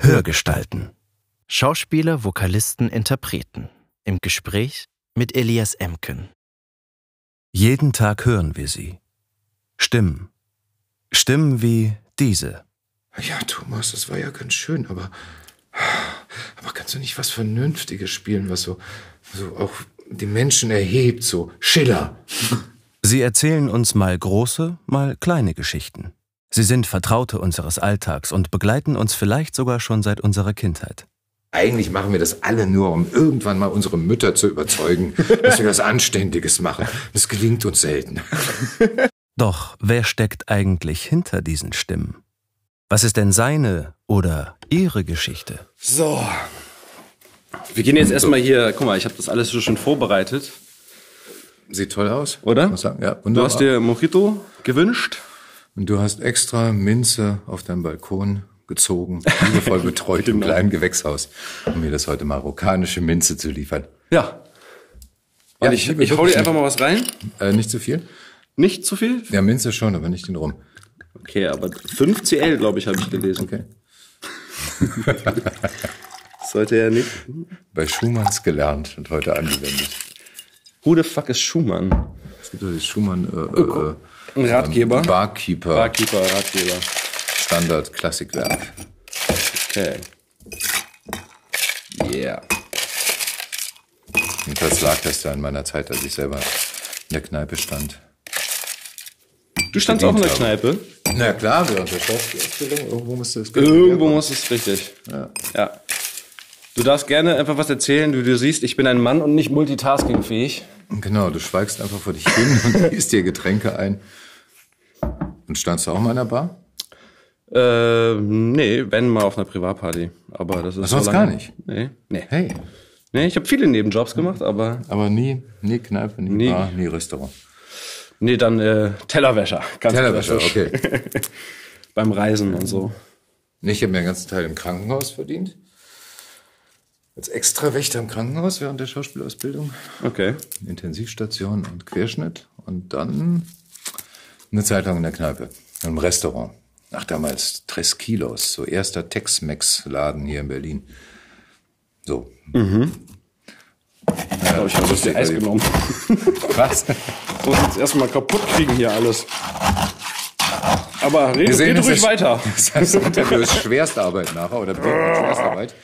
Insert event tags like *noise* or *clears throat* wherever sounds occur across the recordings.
Hörgestalten. Schauspieler, Vokalisten, Interpreten. Im Gespräch mit Elias Emken. Jeden Tag hören wir sie. Stimmen. Stimmen wie diese. Ja, Thomas, das war ja ganz schön, aber. Aber kannst du nicht was Vernünftiges spielen, was so, so auch die Menschen erhebt, so Schiller? Sie erzählen uns mal große, mal kleine Geschichten. Sie sind Vertraute unseres Alltags und begleiten uns vielleicht sogar schon seit unserer Kindheit. Eigentlich machen wir das alle nur, um irgendwann mal unsere Mütter zu überzeugen, *laughs* dass wir was Anständiges machen. Das gelingt uns selten. *laughs* Doch wer steckt eigentlich hinter diesen Stimmen? Was ist denn seine oder ihre Geschichte? So. Wir gehen jetzt erstmal hier, guck mal, ich habe das alles so schön vorbereitet. Sieht toll aus. Oder? Muss sagen, Ja, Du wunderbar. hast dir Mojito gewünscht. Und du hast extra Minze auf deinem Balkon gezogen, *laughs* liebevoll betreut im kleinen Gewächshaus, um mir das heute marokkanische Minze zu liefern. Ja. Ja, ich, liebe ich hau dir einfach mal was rein. Äh, nicht zu viel? Nicht zu viel? Ja, Minze schon, aber nicht den Rum. Okay, aber 5 CL, glaube ich, habe ich gelesen. Okay. *laughs* Sollte ja nicht. Bei Schumanns gelernt und heute angewendet. Who the fuck ist Schumann? Es gibt doch das Schumann äh, äh, Ein Ratgeber. Barkeeper, Barkeeper, Ratgeber. Standard Klassikwerk. Okay. Yeah. Jedenfalls lag das da in meiner Zeit, als ich selber in der Kneipe stand. Du standst auch in der Kneipe. Na klar, der Schauspielausbildung. Irgendwo musste es Irgendwo muss es richtig. Ja. Ja. Du darfst gerne einfach was erzählen. Du, du siehst, ich bin ein Mann und nicht multitaskingfähig. Genau, du schweigst einfach vor dich hin und *laughs* gießt dir Getränke ein. Und standst du auch mal in der Bar? Äh, nee, wenn mal auf einer Privatparty. Aber das ist Ach, so lange- gar nicht? Nee, nee. Hey, Nee, ich habe viele Nebenjobs gemacht, aber aber nie, nie Kneipe, nie, Nie. Bar, nie Restaurant. nee, dann äh, Tellerwäscher. Ganz Tellerwäscher, okay. *laughs* Beim Reisen und so. Nee, Ich habe mir den ganzen Teil im Krankenhaus verdient. Als Extrawächter im Krankenhaus während der Schauspielausbildung. Okay. Intensivstation und Querschnitt. Und dann eine Zeit lang in der Kneipe, im Restaurant. Ach, damals Tres Kilos, so erster Tex-Mex-Laden hier in Berlin. So. Ich glaube, ich habe das dir Eis genommen. *laughs* Was? Muss jetzt erstmal kaputt kriegen hier alles. Aber red, red das ruhig ist- weiter. *laughs* Das Interview ist Schwerstarbeit nachher oder *laughs* Schwerstarbeit.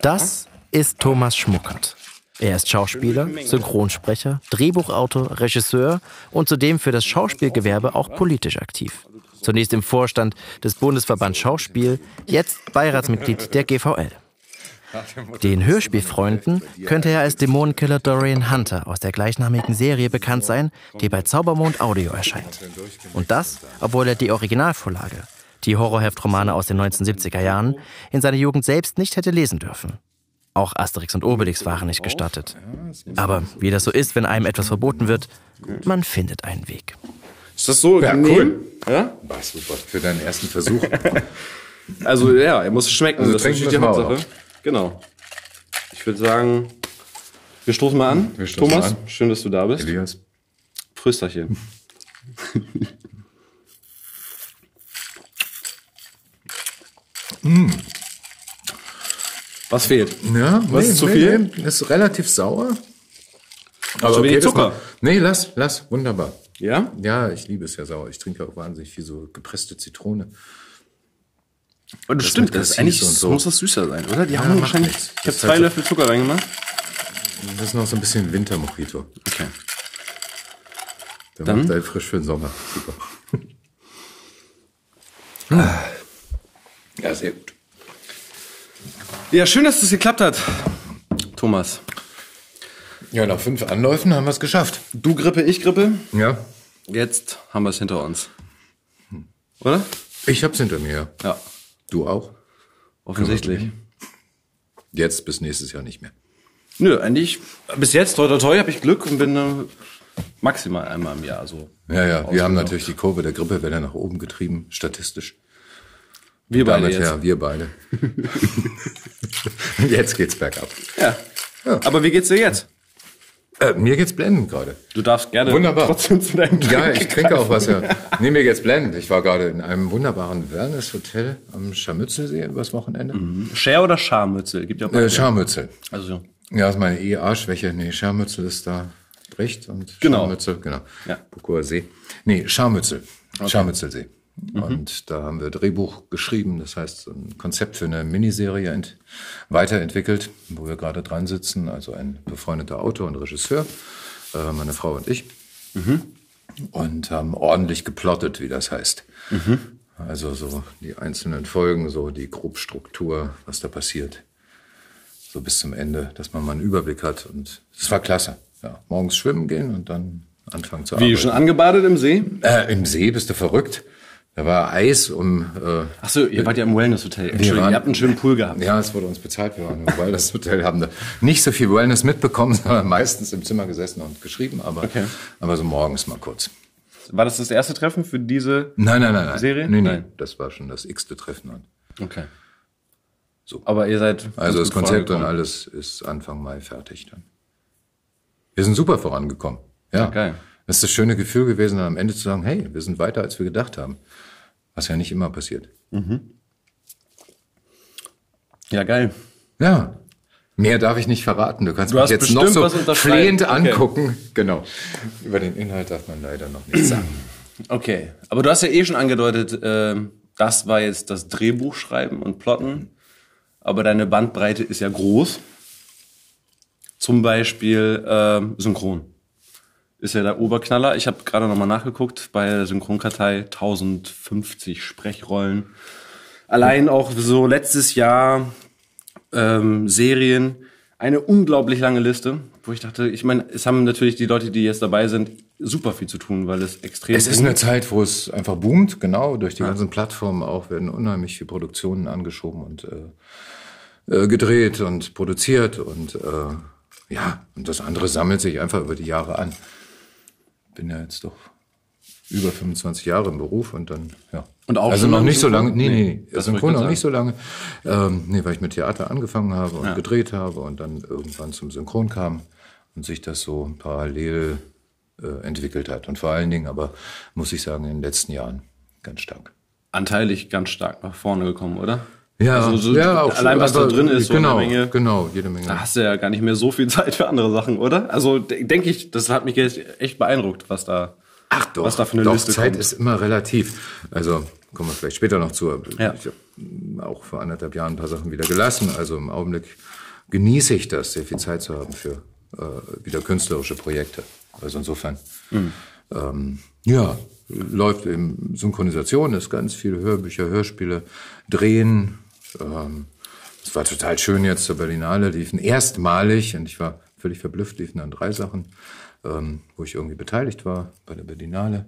Das ist Thomas Schmuckert. Er ist Schauspieler, Synchronsprecher, Drehbuchautor, Regisseur und zudem für das Schauspielgewerbe auch politisch aktiv. Zunächst im Vorstand des Bundesverband Schauspiel, jetzt Beiratsmitglied der GVL. Den Hörspielfreunden könnte er als Dämonenkiller Dorian Hunter aus der gleichnamigen Serie bekannt sein, die bei Zaubermond Audio erscheint. Und das, obwohl er die Originalvorlage, die Horrorheftromane aus den 1970er Jahren, in seiner Jugend selbst nicht hätte lesen dürfen. Auch Asterix und Obelix waren nicht gestattet. Aber wie das so ist, wenn einem etwas verboten wird, man findet einen Weg. Ist das so? Ja, cool. Ja? War super für deinen ersten Versuch. *laughs* Also ja, er muss schmecken. Also das ist trinken natürlich die Hauptsache. Genau. Ich würde sagen, wir stoßen mal an. Wir stoßen Thomas, an. schön, dass du da bist. Elias. Frösterchen. *laughs* Was fehlt? Ja, Was ist zu viel? Nee, ist relativ sauer. Aber Zu wenig das Zucker. Nee, lass, lass, wunderbar. Ja? Ja, ich liebe es ja sauer. Ich trinke auch wahnsinnig viel so gepresste Zitrone. Und das mit stimmt, das ist eigentlich so. muss das süßer sein, oder? Die haben macht wahrscheinlich. nichts. Ich habe Das ist zwei halt so- Löffel Zucker reingemacht. Das ist noch so ein bisschen Wintermojito. Okay. Der Dann? macht halt frisch für den Sommer. Super. *laughs* Ja, sehr gut. Ja, schön, dass das geklappt hat, Thomas. Ja, nach fünf Anläufen haben wir es geschafft. Du Grippe, ich Grippe. Ja, Jetzt haben wir es hinter uns. Oder? ich hab's hinter mir. Ja, Du auch? offensichtlich. Jetzt bis nächstes Jahr nicht mehr. Nö, eigentlich, bis jetzt, toi toi toi, habe ich Glück und bin äh, maximal einmal im Jahr so. Ja, ja, wir haben natürlich die Kurve der Grippewelle nach oben getrieben, statistisch. Wir beide Damit, jetzt. ja, wir beide. jetzt geht's bergab. Ja. Aber wie geht's dir jetzt? Äh, mir geht's blendend gerade. Du darfst gerne Wunderbar. trotzdem zu deinem Ja, Drink ich trinke auch was, ja. Nee, mir geht's blendend. Ich war gerade in einem wunderbaren Wellness-Hotel am Scharmützelsee übers Wochenende. Scher oder Scharmützel? Gibt ja auch Äh, Scharmützel. Also, Ja, ist meine EA-Schwäche. Nee, Scharmützel ist da Brecht und Genau. Scharmützel, genau. Ja. Bukower See. Nee, Scharmützel. Scharmützelsee. Und da haben wir Drehbuch geschrieben, das heißt ein Konzept für eine Miniserie ent weiterentwickelt, wo wir gerade dran sitzen. Also ein befreundeter Autor und Regisseur, äh, meine Frau und ich. Und haben ordentlich geplottet, wie das heißt. Also so die einzelnen Folgen, so die Grobstruktur, was da passiert so bis zum Ende, dass man mal einen Überblick hat. Und es war klasse. Ja, morgens schwimmen gehen und dann anfangen zu wie arbeiten. schon angebadet im See? Äh, Im See bist du verrückt. Da war Eis um. Äh, Ach so, ihr wart ja im Wellness-Hotel. Entschuldigung, waren- ihr habt einen schönen Pool gehabt. ja, es wurde uns bezahlt. Wir waren im Wellness-Hotel, haben da nicht so viel Wellness mitbekommen, *laughs* sondern meistens im Zimmer gesessen und geschrieben. Aber, Okay. aber so morgens mal kurz. War das das erste Treffen für diese? Nein, nein, nein, nein. Serie? Nee, Nein. das war schon das x-te Treffen. Okay. So. Aber ihr seid. Also das Konzept und alles ist Anfang Mai fertig dann. Wir sind super vorangekommen. Ja, geil. Das ist das schöne Gefühl gewesen, dann am Ende zu sagen, hey, wir sind weiter, als wir gedacht haben. Was ja nicht immer passiert. Ja, geil. Ja. Mehr darf ich nicht verraten. Du kannst Du mich jetzt noch so flehend Okay. angucken. Genau. Über den Inhalt darf man leider noch nichts sagen. Okay. Aber du hast ja eh schon angedeutet, ähm, das war jetzt das Drehbuch schreiben und plotten. Aber deine Bandbreite ist ja groß. Zum Beispiel ähm, Synchron. Ist ja der Oberknaller. Ich habe gerade nochmal nachgeguckt. Bei der Synchronkartei 1050 Sprechrollen. Allein auch so letztes Jahr ähm, Serien. Eine unglaublich lange Liste, wo ich dachte, ich meine, es haben natürlich die Leute, die jetzt dabei sind, super viel zu tun, weil es extrem Es ist eine Zeit, wo es einfach boomt, genau. Durch die ganzen Plattformen auch werden unheimlich viele Produktionen angeschoben und äh, äh, gedreht und produziert und äh, ja, und das andere sammelt sich einfach über die Jahre an. Bin ja jetzt doch über 25 Jahre im Beruf und dann, ja. Und auch also noch nicht so lange, nee, nee, nee, Synchron ich noch nicht so lange. Ähm, nee, weil ich mit Theater angefangen habe und gedreht habe und dann irgendwann zum Synchron kam und sich das so parallel äh, entwickelt hat. Und vor allen Dingen aber, muss ich sagen, in den letzten Jahren ganz stark. anteilig ganz stark nach vorne gekommen, oder? Ja, Also so ja, auch allein was da drin ist, so genau, eine Menge. genau, jede Menge. Da hast du ja gar nicht mehr so viel *laughs* Zeit für andere Sachen, oder? Also de- denke ich, das hat mich jetzt echt beeindruckt, was da, Ach doch, was da für eine doch, Liste Zeit kommt. ist immer relativ. Also kommen wir vielleicht später noch zu. Ja. Ich habe auch vor anderthalb Jahren ein paar Sachen wieder gelassen. Also im Augenblick genieße ich das, sehr viel Zeit zu haben für äh, wieder künstlerische Projekte. Also insofern, Mhm. ähm, ja, läuft eben Synchronisation, ist ganz viel Hörbücher, Hörspiele, Drehen. Ähm, es war total schön jetzt zur Berlinale, liefen erstmalig, und ich war völlig verblüfft, liefen dann drei Sachen, ähm, wo ich irgendwie beteiligt war bei der Berlinale.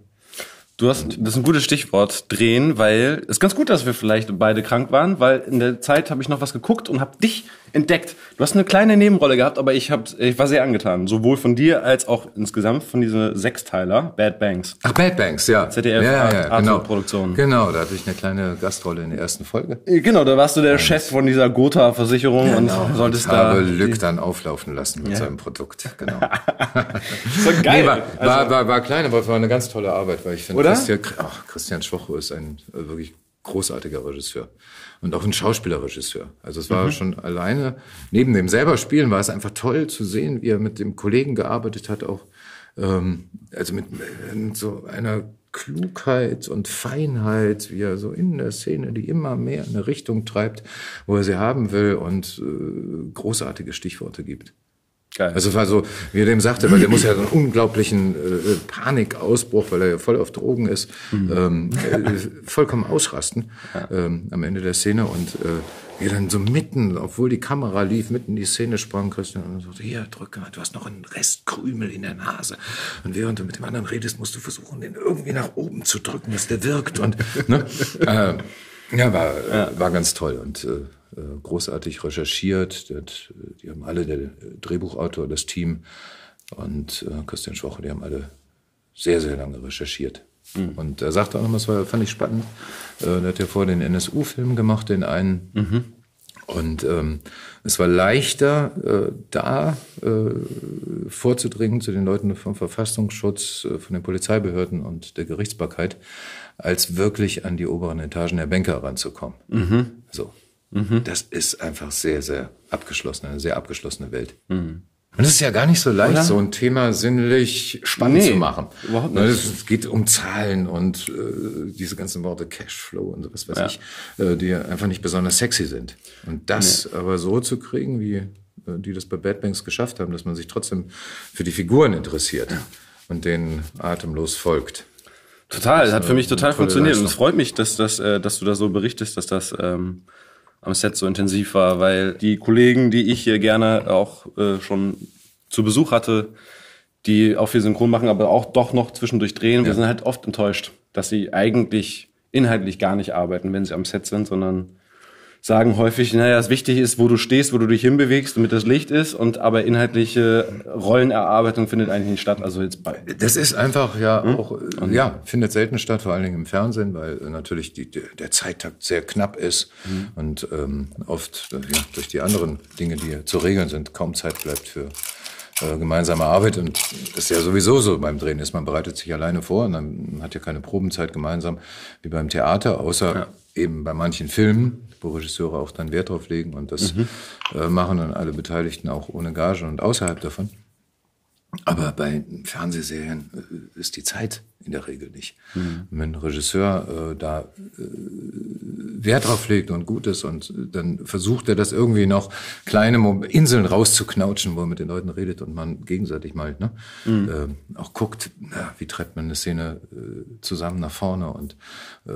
Du hast, das ist ein gutes Stichwort, drehen, weil es ist ganz gut, dass wir vielleicht beide krank waren, weil in der Zeit habe ich noch was geguckt und habe dich entdeckt. Du hast eine kleine Nebenrolle gehabt, aber ich, hab, ich war sehr angetan, sowohl von dir als auch insgesamt von dieser Sechsteiler, Bad Banks. Ach, Bad Banks, ja. ZDF ja, Art- ja, Art- genau. Produktion. Genau, da hatte ich eine kleine Gastrolle in der ersten Folge. Äh, Genau, da warst du der Chef von dieser Gotha-Versicherung und solltest ich habe da... Lück dann auflaufen lassen mit seinem Produkt. Genau. *laughs* So geil. Nee, war, Also- war, war, war klein, aber war eine ganz tolle Arbeit, weil ich finde? Christian, ach, Christian Schwocho ist ein äh, wirklich großartiger Regisseur und auch ein Schauspielerregisseur. Also es war schon alleine, neben dem selber Spielen war es einfach toll zu sehen, wie er mit dem Kollegen gearbeitet hat, auch ähm, also mit, mit so einer Klugheit und Feinheit, wie er so in der Szene, die immer mehr in eine Richtung treibt, wo er sie haben will und äh, großartige Stichworte gibt. Geil. Also war so, wie er dem sagte, weil der muss ja so einen unglaublichen äh, Panikausbruch, weil er ja voll auf Drogen ist, ähm, äh, vollkommen ausrasten ähm, am Ende der Szene und äh, wie er dann so mitten, obwohl die Kamera lief, mitten in die Szene sprang Christian und sagte, hier, drücke mal, du hast noch einen Rest Krümel in der Nase. Und während du mit dem anderen redest, musst du versuchen, den irgendwie nach oben zu drücken, dass der wirkt. Und ne? *laughs* äh, ja, war, war ganz toll und äh, äh, großartig recherchiert. Äh, die haben alle, der Drehbuchautor, das Team und äh, Christian Schwoche, die haben alle sehr, sehr lange recherchiert. Und er sagte auch noch, das war, fand ich spannend, äh, der hat ja vorher den NSU-Film gemacht, den einen. Und ähm, es war leichter, äh, da äh, vorzudringen zu den Leuten vom Verfassungsschutz, äh, von den Polizeibehörden und der Gerichtsbarkeit, als wirklich an die oberen Etagen der Banker ranzukommen. Mhm. So. Mhm. Das ist einfach sehr, sehr abgeschlossen, eine sehr abgeschlossene Welt. Mhm. Und es ist ja gar nicht so leicht, Oder? so ein Thema sinnlich spannend nee, zu machen. Überhaupt nicht. Es geht um Zahlen und äh, diese ganzen Worte Cashflow und sowas weiß ja. ich, äh, die einfach nicht besonders sexy sind. Und das nee. aber so zu kriegen, wie äh, die das bei Bad Banks geschafft haben, dass man sich trotzdem für die Figuren interessiert ja. und denen atemlos folgt. Total, das hat für mich total funktioniert. Leistung. Und es freut mich, dass, dass, äh, dass du da so berichtest, dass das ähm, am Set so intensiv war, weil die Kollegen, die ich hier gerne auch äh, schon zu Besuch hatte, die auch viel Synchron machen, aber auch doch noch zwischendurch drehen, ja. wir sind halt oft enttäuscht, dass sie eigentlich inhaltlich gar nicht arbeiten, wenn sie am Set sind, sondern sagen häufig, naja, das Wichtige ist, wo du stehst, wo du dich hinbewegst, damit das Licht ist, und aber inhaltliche Rollenerarbeitung findet eigentlich nicht statt. Also jetzt bei. Das ist einfach ja hm? auch, und ja, findet selten statt, vor allen Dingen im Fernsehen, weil natürlich die, der Zeittakt sehr knapp ist hm. und ähm, oft ja, durch die anderen Dinge, die zu regeln sind, kaum Zeit bleibt für äh, gemeinsame Arbeit und das ist ja sowieso so beim Drehen ist, man bereitet sich alleine vor und dann hat ja keine Probenzeit gemeinsam wie beim Theater, außer ja. Eben bei manchen Filmen, wo Regisseure auch dann Wert drauf legen und das mhm. äh, machen dann alle Beteiligten auch ohne Gage und außerhalb davon. Aber bei Fernsehserien äh, ist die Zeit in der Regel nicht. Mhm. Wenn ein Regisseur äh, da äh, Wert drauf legt und gut ist und dann versucht er das irgendwie noch kleine Inseln rauszuknautschen, wo er mit den Leuten redet und man gegenseitig mal ne, mhm. äh, auch guckt, na, wie treibt man eine Szene äh, zusammen nach vorne und äh,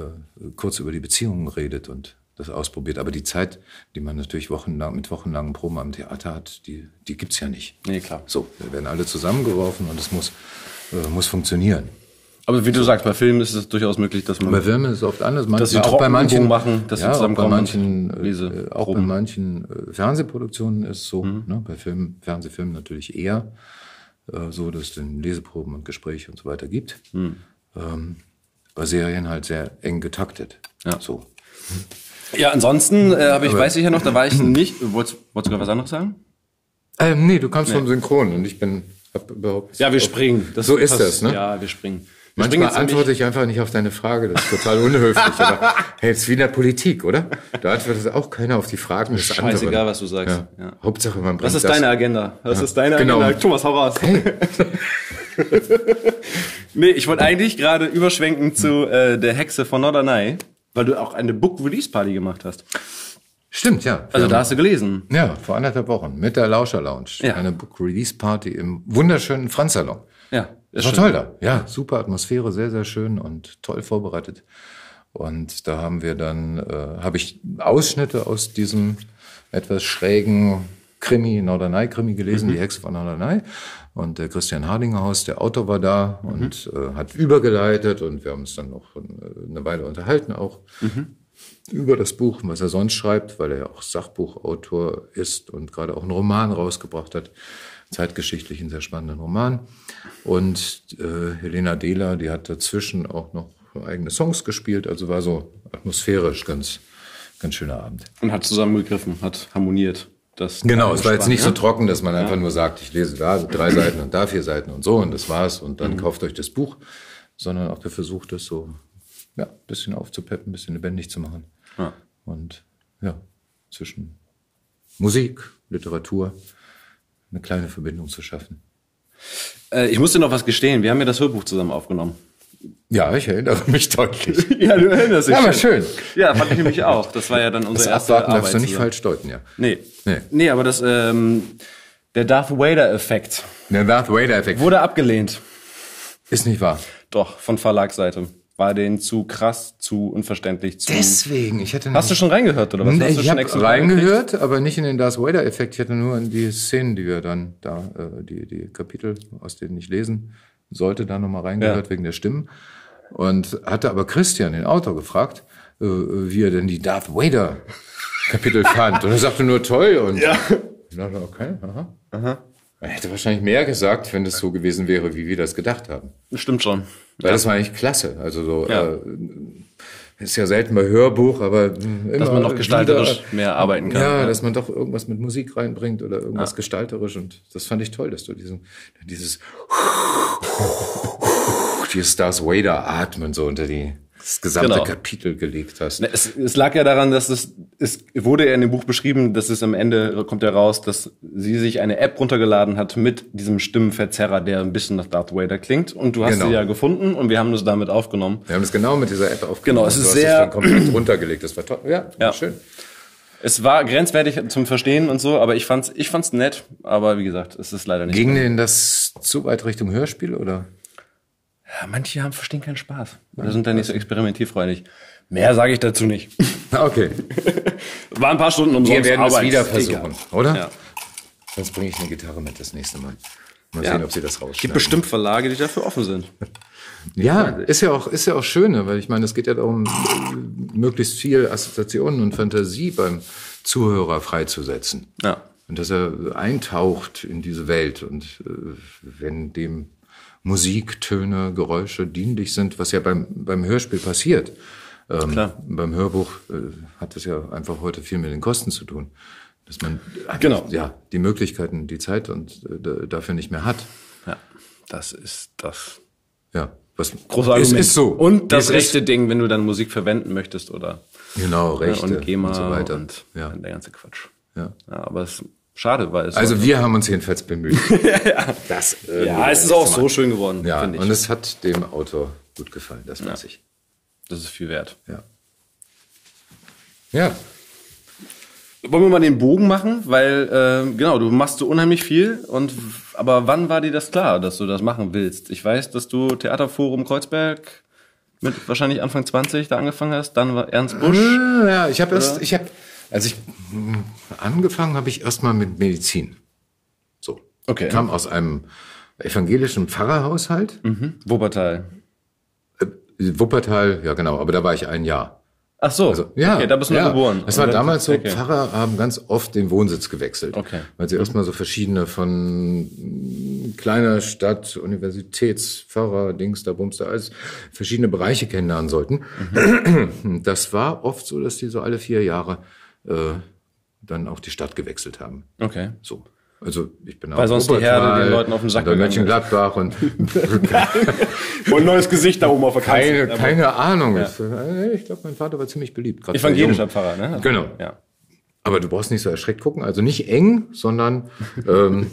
kurz über die Beziehungen redet und das ausprobiert. Aber die Zeit, die man natürlich wochenlang, mit wochenlangen Proben am Theater hat, die, die gibt's ja nicht. Nee, klar. So, wir werden alle zusammengeworfen und es muss, äh, muss funktionieren. Aber wie du sagst, bei Filmen ist es durchaus möglich, dass man. Bei Filmen ist es oft anders. Manchmal, dass sie auch bei manchen machen, dass ja, sie zusammenkommen. Auch bei manchen, äh, auch bei manchen äh, Fernsehproduktionen ist es so. Mhm. Ne, bei Filmen, Fernsehfilmen natürlich eher äh, so, dass es dann Leseproben und Gespräche und so weiter gibt. Mhm. Ähm, bei Serien halt sehr eng getaktet. Ja. So. Ja, ansonsten äh, habe ich, weiß ich ja noch, da war ich *clears throat* nicht. Wolltest, wolltest du gerade was anderes sagen? Ähm, nee, du kamst nee. vom Synchron und ich bin hab überhaupt. Ja, wir springen. Das so ist das, ne? Ja, wir springen. Wir Manchmal springen antworte ich einfach nicht auf deine Frage, das ist total unhöflich. aber *laughs* hey, ist wie in der Politik, oder? Da antwortet auch keiner auf die Fragen des anderen. Scheißegal, was du sagst. Ja. Ja. Hauptsache man bringt Das ist das. deine Agenda. Das ja. ist deine genau. Agenda. Thomas, hau raus. Hey. *laughs* nee, ich wollte eigentlich gerade überschwenken zu äh, der Hexe von Norderney. Weil du auch eine Book Release Party gemacht hast. Stimmt, ja. Also da hast du gelesen. Ja, vor anderthalb Wochen mit der Lauscher Lounge. Ja. Eine Book Release Party im wunderschönen Franz Salon. Ja. Ist war toll da. Ja, super Atmosphäre, sehr, sehr schön und toll vorbereitet. Und da haben wir dann, äh, habe ich Ausschnitte aus diesem etwas schrägen Krimi, Norderney-Krimi gelesen, mhm. die Hexe von Norderney. Und der Christian Hardingerhaus, der Autor, war da mhm. und äh, hat übergeleitet und wir haben uns dann noch eine Weile unterhalten auch mhm. über das Buch, was er sonst schreibt, weil er ja auch Sachbuchautor ist und gerade auch einen Roman rausgebracht hat, zeitgeschichtlich einen sehr spannenden Roman. Und äh, Helena Dehler, die hat dazwischen auch noch eigene Songs gespielt, also war so atmosphärisch ganz, ganz schöner Abend. Und hat zusammengegriffen, hat harmoniert. Das genau, es war jetzt nicht so trocken, dass man ja. einfach nur sagt, ich lese da drei Seiten und da vier Seiten und so und das war's und dann mhm. kauft euch das Buch, sondern auch der Versuch, das so ja, ein bisschen aufzupeppen, ein bisschen lebendig zu machen. Ja. Und ja, zwischen Musik, Literatur eine kleine Verbindung zu schaffen. Äh, ich musste noch was gestehen, wir haben ja das Hörbuch zusammen aufgenommen. Ja, ich erinnere mich deutlich. *laughs* ja, du erinnerst dich. Ja, aber schön. Ja, fand ich nämlich auch. Das war ja dann unsere das erste Abwarten darfst du nicht zusammen. falsch deuten, ja. Nee. Nee, nee aber das, ähm, der Darth Vader-Effekt. Der Darth Vader-Effekt. Wurde abgelehnt. Ist nicht wahr. Doch, von Verlagsseite. War den zu krass, zu unverständlich, zu. Deswegen, ich hätte Hast du schon reingehört, oder was? Nee, Hast du ich habe reingehört, aber nicht in den Darth Vader-Effekt. Ich hätte nur in die Szenen, die wir dann da, äh, die, die Kapitel, aus denen ich lesen sollte, da nochmal reingehört, ja. wegen der Stimmen. Und hatte aber Christian, den Autor, gefragt, äh, wie er denn die Darth Vader Kapitel *laughs* fand. Und er sagte nur toll und ja. ich dachte, okay, aha. aha. Er hätte wahrscheinlich mehr gesagt, wenn es so gewesen wäre, wie wir das gedacht haben. Stimmt schon. Weil ja. das war eigentlich klasse. Also so, ja. äh, ist ja selten bei Hörbuch, aber immer Dass man noch gestalterisch wieder, mehr arbeiten kann. Ja, ja. dass man doch irgendwas mit Musik reinbringt oder irgendwas gestalterisch und das fand ich toll, dass du diesen, dieses, *laughs* dieses Darth Vader atmen so unter die, das gesamte Genau. Kapitel gelegt hast. Ne, Es, es lag ja daran, dass es, es wurde ja in dem Buch beschrieben, dass es am Ende kommt ja raus, dass sie sich eine App runtergeladen hat mit diesem Stimmenverzerrer, der ein bisschen nach Darth Vader klingt. Und du hast Genau. sie ja gefunden und wir haben das damit aufgenommen. Wir haben es genau mit dieser App aufgenommen. Genau, es ist du hast sehr- es komplett *clears throat* runtergelegt. Das war toll. Ja, Ja. schön. Es war grenzwertig zum Verstehen und so, aber ich fand's, ich fand's nett. Aber wie gesagt, es ist leider nicht. Ging denn das zu weit Richtung Hörspiel oder? Ja, manche haben verstehen keinen Spaß. Oder sind da nicht so experimentierfreudig. Mehr sage ich dazu nicht. *laughs* Okay. War ein paar Stunden umsonst. Wir werden es wieder versuchen, oder? Ja. Sonst bringe ich eine Gitarre mit das nächste Mal. Mal Ja. sehen, ob sie das Es gibt rausschneiden. bestimmt Verlage, die dafür offen sind. *laughs* Ja, ist ja auch, ist ja auch schön, ne? weil ich meine, es geht ja darum, möglichst viel Assoziationen und Fantasie beim Zuhörer freizusetzen. Ja. Und dass er eintaucht in diese Welt und äh, wenn dem Musik, Töne, Geräusche dienlich sind, was ja beim, beim Hörspiel passiert. Ähm, Klar. Beim Hörbuch äh, hat es ja einfach heute viel mit den Kosten zu tun. Dass man Genau. ja, die Möglichkeiten, die Zeit und äh, da- dafür nicht mehr hat. Ja. Das ist das Ja, was Argument. ist so. Und das ist- rechte Ding, wenn du dann Musik verwenden möchtest oder Genau, ja, Rechte und GEMA und so weiter. und ja. der ganze Quatsch. Ja. Ja, aber es schade, weil es Also wir haben uns jedenfalls bemüht. *laughs* das, äh, ja, es ist auch so schön geworden, Ja, finde ich. und es hat dem Autor gut gefallen, das weiß ich. das ist viel wert. Ja. Ja, Wollen wir mal den Bogen machen, weil äh, genau, du machst so unheimlich viel und aber wann war dir das klar, dass du das machen willst? Ich weiß, dass du Theaterforum Kreuzberg mit wahrscheinlich Anfang 20 da angefangen hast, dann war Ernst Busch. ja ich habe erst, ich habe, als ich mh, angefangen habe, ich erst mal mit Medizin. So. Okay. Ich kam aus einem evangelischen Pfarrerhaushalt. Mhm. Wuppertal. Wuppertal, ja genau, aber da war ich ein Jahr. Ach so, Also, ja, okay, da bist du ja. geboren. Das war damals so, okay. Pfarrer haben ganz oft den Wohnsitz gewechselt. Okay. Weil sie erstmal so verschiedene von mm, kleiner Stadt, Universitätspfarrer, Dings, da Bums, da alles, verschiedene Bereiche kennenlernen sollten. Mhm. Das war oft so, dass die so alle vier Jahre äh, dann auch die Stadt gewechselt haben. Okay. So. Also ich bin Weil auch sonst die Herde den Leuten auf den Sack gegangen. Mönchengladbach *laughs* und *laughs* Und ein neues Gesicht da oben auf der keine, Kanzel. keine Ahnung. Ich, äh, ich glaube, mein Vater war ziemlich beliebt. Evangelischer. Pfarrer, ne? Genau. Ja. Aber du brauchst nicht so erschreckt gucken. Also nicht eng, sondern *laughs* ähm,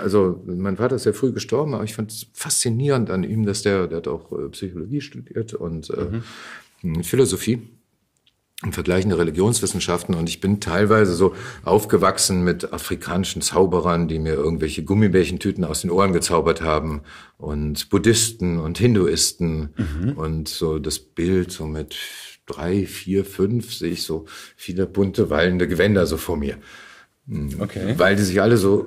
also mein Vater ist sehr früh gestorben, aber ich fand es faszinierend an ihm, dass der, der hat auch äh, Psychologie studiert und äh, Philosophie und vergleichende Religionswissenschaften. Und ich bin teilweise so aufgewachsen mit afrikanischen Zauberern, die mir irgendwelche Gummibärchentüten aus den Ohren gezaubert haben und Buddhisten und Hinduisten. Und so das Bild so mit drei, vier, fünf sehe ich so viele bunte wallende Gewänder so vor mir, Okay. weil die sich alle so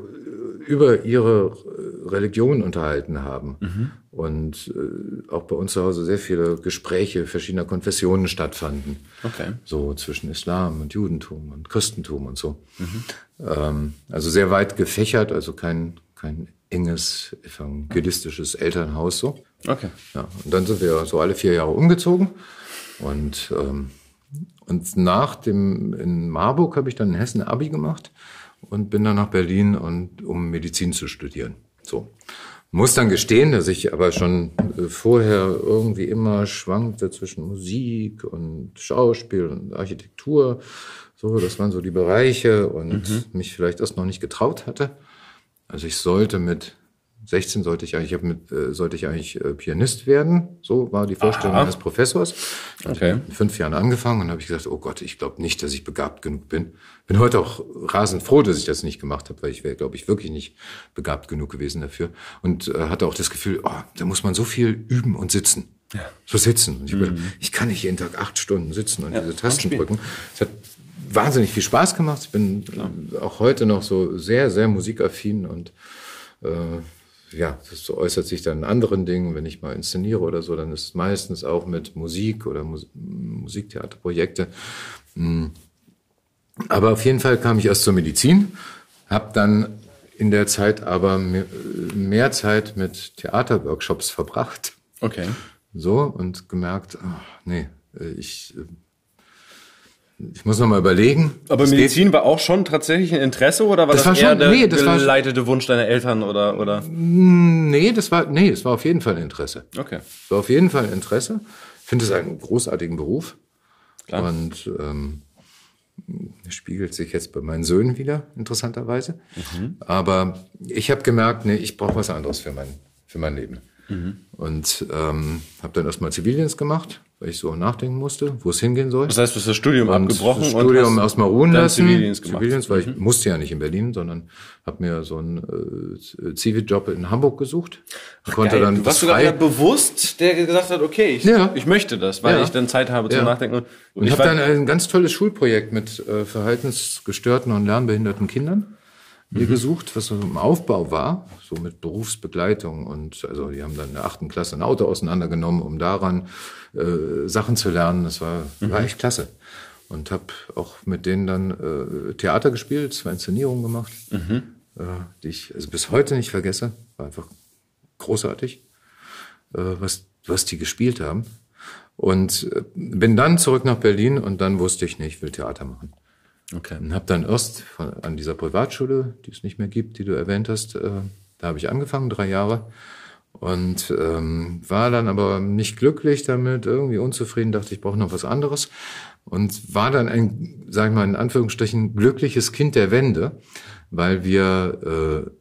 über ihre äh, Religion unterhalten haben und äh, auch bei uns zu Hause sehr viele Gespräche verschiedener Konfessionen stattfanden. Okay. So zwischen Islam und Judentum und Christentum und so. Ähm, also sehr weit gefächert, also kein, kein enges evangelistisches Elternhaus so. Okay. Ja, und dann sind wir so alle vier Jahre umgezogen. Und, ähm, und nach dem, in Marburg habe ich dann in Hessen Abi gemacht und bin dann nach Berlin, und, um Medizin zu studieren. So. Muss dann gestehen, dass ich aber schon äh, vorher irgendwie immer schwankte zwischen Musik und Schauspiel und Architektur. So, das waren so die Bereiche und mich vielleicht erst noch nicht getraut hatte. Also ich sollte mit 16 sollte ich eigentlich, ich mit, äh, sollte ich eigentlich äh, Pianist werden. So war die Vorstellung Aha. eines Professors. Okay. ich fünf Jahren angefangen und habe ich gesagt, oh Gott, ich glaube nicht, dass ich begabt genug bin. Bin heute auch rasend froh, dass ich das nicht gemacht habe, weil ich wäre, glaube ich, wirklich nicht begabt genug gewesen dafür. Und äh, hatte auch das Gefühl, oh, da muss man so viel üben und sitzen. Ja. So sitzen. Und ich, mhm. ich kann nicht jeden Tag acht Stunden sitzen und diese Tasten drücken. Es hat wahnsinnig viel Spaß gemacht. Ich bin äh, auch heute noch so sehr, sehr musikaffin und äh, ja, das äußert sich dann in anderen Dingen. Wenn ich mal inszeniere oder so, dann ist es meistens auch mit Musik oder Mus Musiktheaterprojekte. Mm. Aber auf jeden Fall kam ich erst zur Medizin, habe dann in der Zeit aber mehr, mehr Zeit mit Theaterworkshops verbracht. Okay. So und gemerkt, ach, nee, ich, äh, ich muss noch mal überlegen. Aber Es Medizin war auch schon tatsächlich ein Interesse oder war Das das, war eher schon- der nee, das war- geleitete Wunsch deiner Eltern oder oder? Nee, das war, nee, das war auf jeden Fall ein Interesse. Okay. Es war auf jeden Fall ein Interesse. Ich finde es einen großartigen Beruf. Und ähm, spiegelt sich jetzt bei meinen Söhnen wieder, interessanterweise. Aber ich habe gemerkt, nee, ich brauche was anderes für mein, für mein Leben. Und ähm, habe dann erstmal Zivildienst gemacht, weil ich so nachdenken musste, wo es hingehen soll. Das heißt, du hast das Studium Und abgebrochen das Studium und ruhen dann lassen. Zivildienst gemacht. Mhm. Zivildienst, weil ich musste ja nicht in Berlin, sondern habe mir so einen äh, Ziviljob in Hamburg gesucht. Konnte Geil. dann du warst sogar bewusst, der gesagt hat, okay, ich, Ja. ich möchte das, weil Ja. ich dann Zeit habe zum Ja. Nachdenken. Und, ich habe dann ein ganz tolles Schulprojekt mit äh, verhaltensgestörten und lernbehinderten Kindern mir Mhm. gesucht, was so im Aufbau war, so mit Berufsbegleitung und also die haben dann in der achten Klasse ein Auto auseinandergenommen, um daran äh, Sachen zu lernen. Das war, Mhm. war echt klasse. Und habe auch mit denen dann äh, Theater gespielt, zwei Inszenierungen gemacht, Mhm. äh, die ich also bis heute nicht vergesse. War einfach großartig, äh, was, was die gespielt haben. Und äh, bin dann zurück nach Berlin und dann wusste ich nicht, ich will Theater machen. Okay. Und habe dann erst von, an dieser Privatschule, die es nicht mehr gibt, die du erwähnt hast, äh, da habe ich angefangen, drei Jahre. Und ähm, war dann aber nicht glücklich damit, irgendwie unzufrieden, dachte, ich brauche noch was anderes. Und war dann ein, sag ich mal, in Anführungsstrichen, glückliches Kind der Wende, weil wir, äh,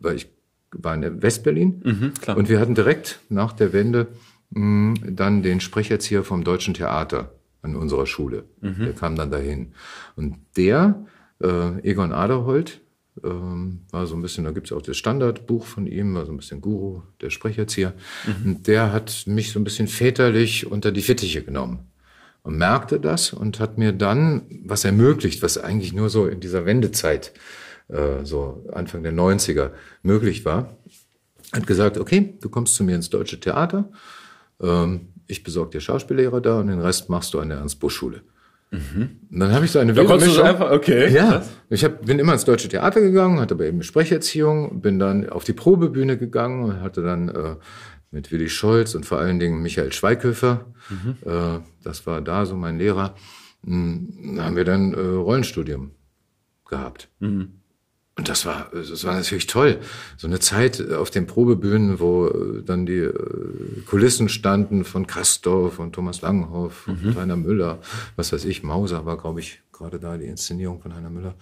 weil ich war in Westberlin klar. und wir hatten direkt nach der Wende mh, dann den Sprecherzieher vom Deutschen Theater an unserer Schule. Der kam dann dahin. Und der, äh, Egon Aderholt, ähm, war so ein bisschen, da gibt's auch das Standardbuch von ihm, war so ein bisschen Guru, der Sprecherzieher. Und der hat mich so ein bisschen väterlich unter die Fittiche genommen und merkte das und hat mir dann was ermöglicht, was eigentlich nur so in dieser Wendezeit, äh, so Anfang der 90er möglich war. Hat gesagt, okay, du kommst zu mir ins Deutsche Theater, ähm, ich besorge dir Schauspiellehrer da und den Rest machst du an der Ernst-Busch-Schule. Und dann habe ich so eine Da wilde Mischung- einfach, okay. ja, ich hab, bin immer ins Deutsche Theater gegangen, hatte aber eben Sprecherziehung, bin dann auf die Probebühne gegangen und hatte dann äh, mit Willi Scholz und vor allen Dingen Michael Schweighöfer, äh, das war da so mein Lehrer, mh, haben wir dann äh, Rollenstudium gehabt. Und das war, das war natürlich toll. So eine Zeit auf den Probebühnen, wo äh, dann die äh, Kulissen standen von Kastorf und Thomas Langenhoff und Heiner Müller, was weiß ich, Mauser war, glaube ich, gerade da die Inszenierung von Heiner Müller,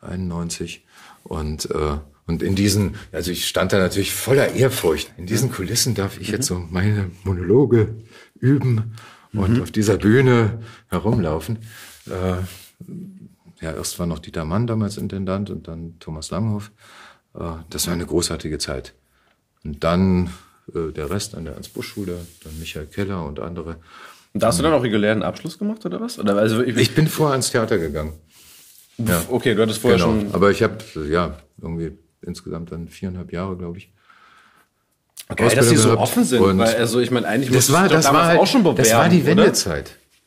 91. Und, äh, und in diesen, also ich stand da natürlich voller Ehrfurcht. In diesen Kulissen darf ich jetzt so meine Monologe üben und auf dieser Bühne herumlaufen. Äh, ja, erst war noch Dieter Mann damals Intendant und dann Thomas Langhoff. Äh, Das war eine großartige Zeit. Und dann äh, der Rest an der Ernst-Busch-Schule, dann Michael Keller und andere. Und da hast du dann auch regulären Abschluss gemacht oder was? Oder also ich, Ich bin vorher ins Theater gegangen. Ja, okay, du hattest vorher genau. schon. Aber ich habe, ja, irgendwie insgesamt dann viereinhalb Jahre, glaube ich. Geil, dass die so offen sind, weil also ich meine eigentlich das war, das war halt, auch schon bewerben, das war die oder?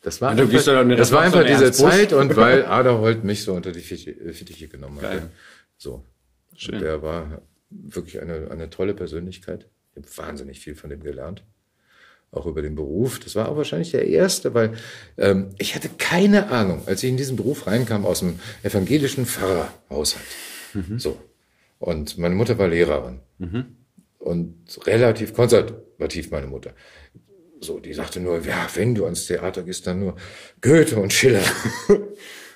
Das war einfach, das war einfach diese. Zeit und weil Aderholt mich so unter die Fittiche Fittiche genommen hat. So. Schön. Und der war wirklich eine, eine tolle Persönlichkeit. Ich habe wahnsinnig viel von dem gelernt. Auch über den Beruf. Das war auch wahrscheinlich der erste, weil ähm, ich hatte keine Ahnung, als ich in diesen Beruf reinkam aus dem evangelischen Pfarrerhaushalt. So. Und meine Mutter war Lehrerin. Und relativ konservativ, meine Mutter. So, die sagte nur, ja, wenn du ans Theater gehst, dann nur Goethe und Schiller. *laughs*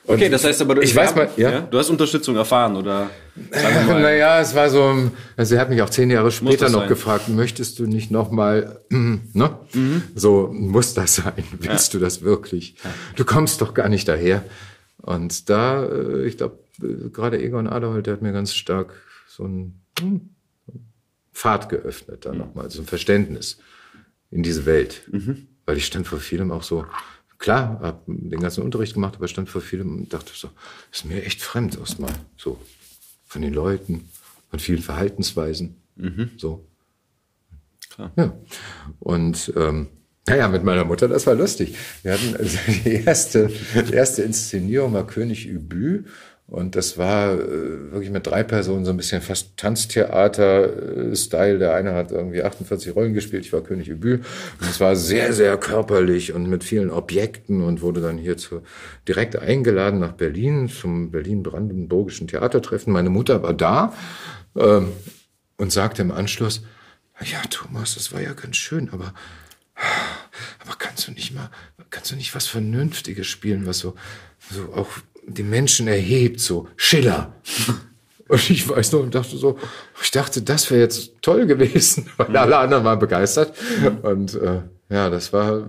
Und Okay, das heißt aber, du, ich weiß mal, ja. du hast Unterstützung erfahren oder *laughs* Naja, es war so, also er hat mich auch zehn Jahre später noch sein? gefragt, möchtest du nicht nochmal, *clears throat* ne? Mhm. So, muss das sein? Willst du das wirklich? Du kommst doch gar nicht daher. Und da, äh, ich glaube, gerade Egon Aderholt, der hat mir ganz stark so ein hm, Pfad geöffnet, da Mhm. nochmal, so ein Verständnis in diese Welt. Weil ich stand vor vielem auch so, klar, habe den ganzen Unterricht gemacht, aber stand vor vielem und dachte so, ist mir echt fremd erstmal, so von den Leuten, von vielen Verhaltensweisen, so. Klar. Ja. Und ähm, naja, mit meiner Mutter, das war lustig. Wir hatten also die erste, die erste Inszenierung war König Übü Und das war äh, wirklich mit drei Personen so ein bisschen fast Tanztheater-Style. Der eine hat irgendwie 48 Rollen gespielt, ich war König Übül. Und es war sehr, sehr körperlich und mit vielen Objekten und wurde dann hier zu, direkt eingeladen nach Berlin zum Berlin-Brandenburgischen Theatertreffen. Meine Mutter war da ähm, und sagte im Anschluss, ja, Thomas, das war ja ganz schön, aber aber kannst du nicht mal, kannst du nicht was Vernünftiges spielen, was so, so auch die Menschen erhebt, so Schiller. *laughs* Und ich weiß noch und dachte so, ich dachte, das wäre jetzt toll gewesen, *laughs* weil alle anderen waren begeistert. Und äh, ja, das war,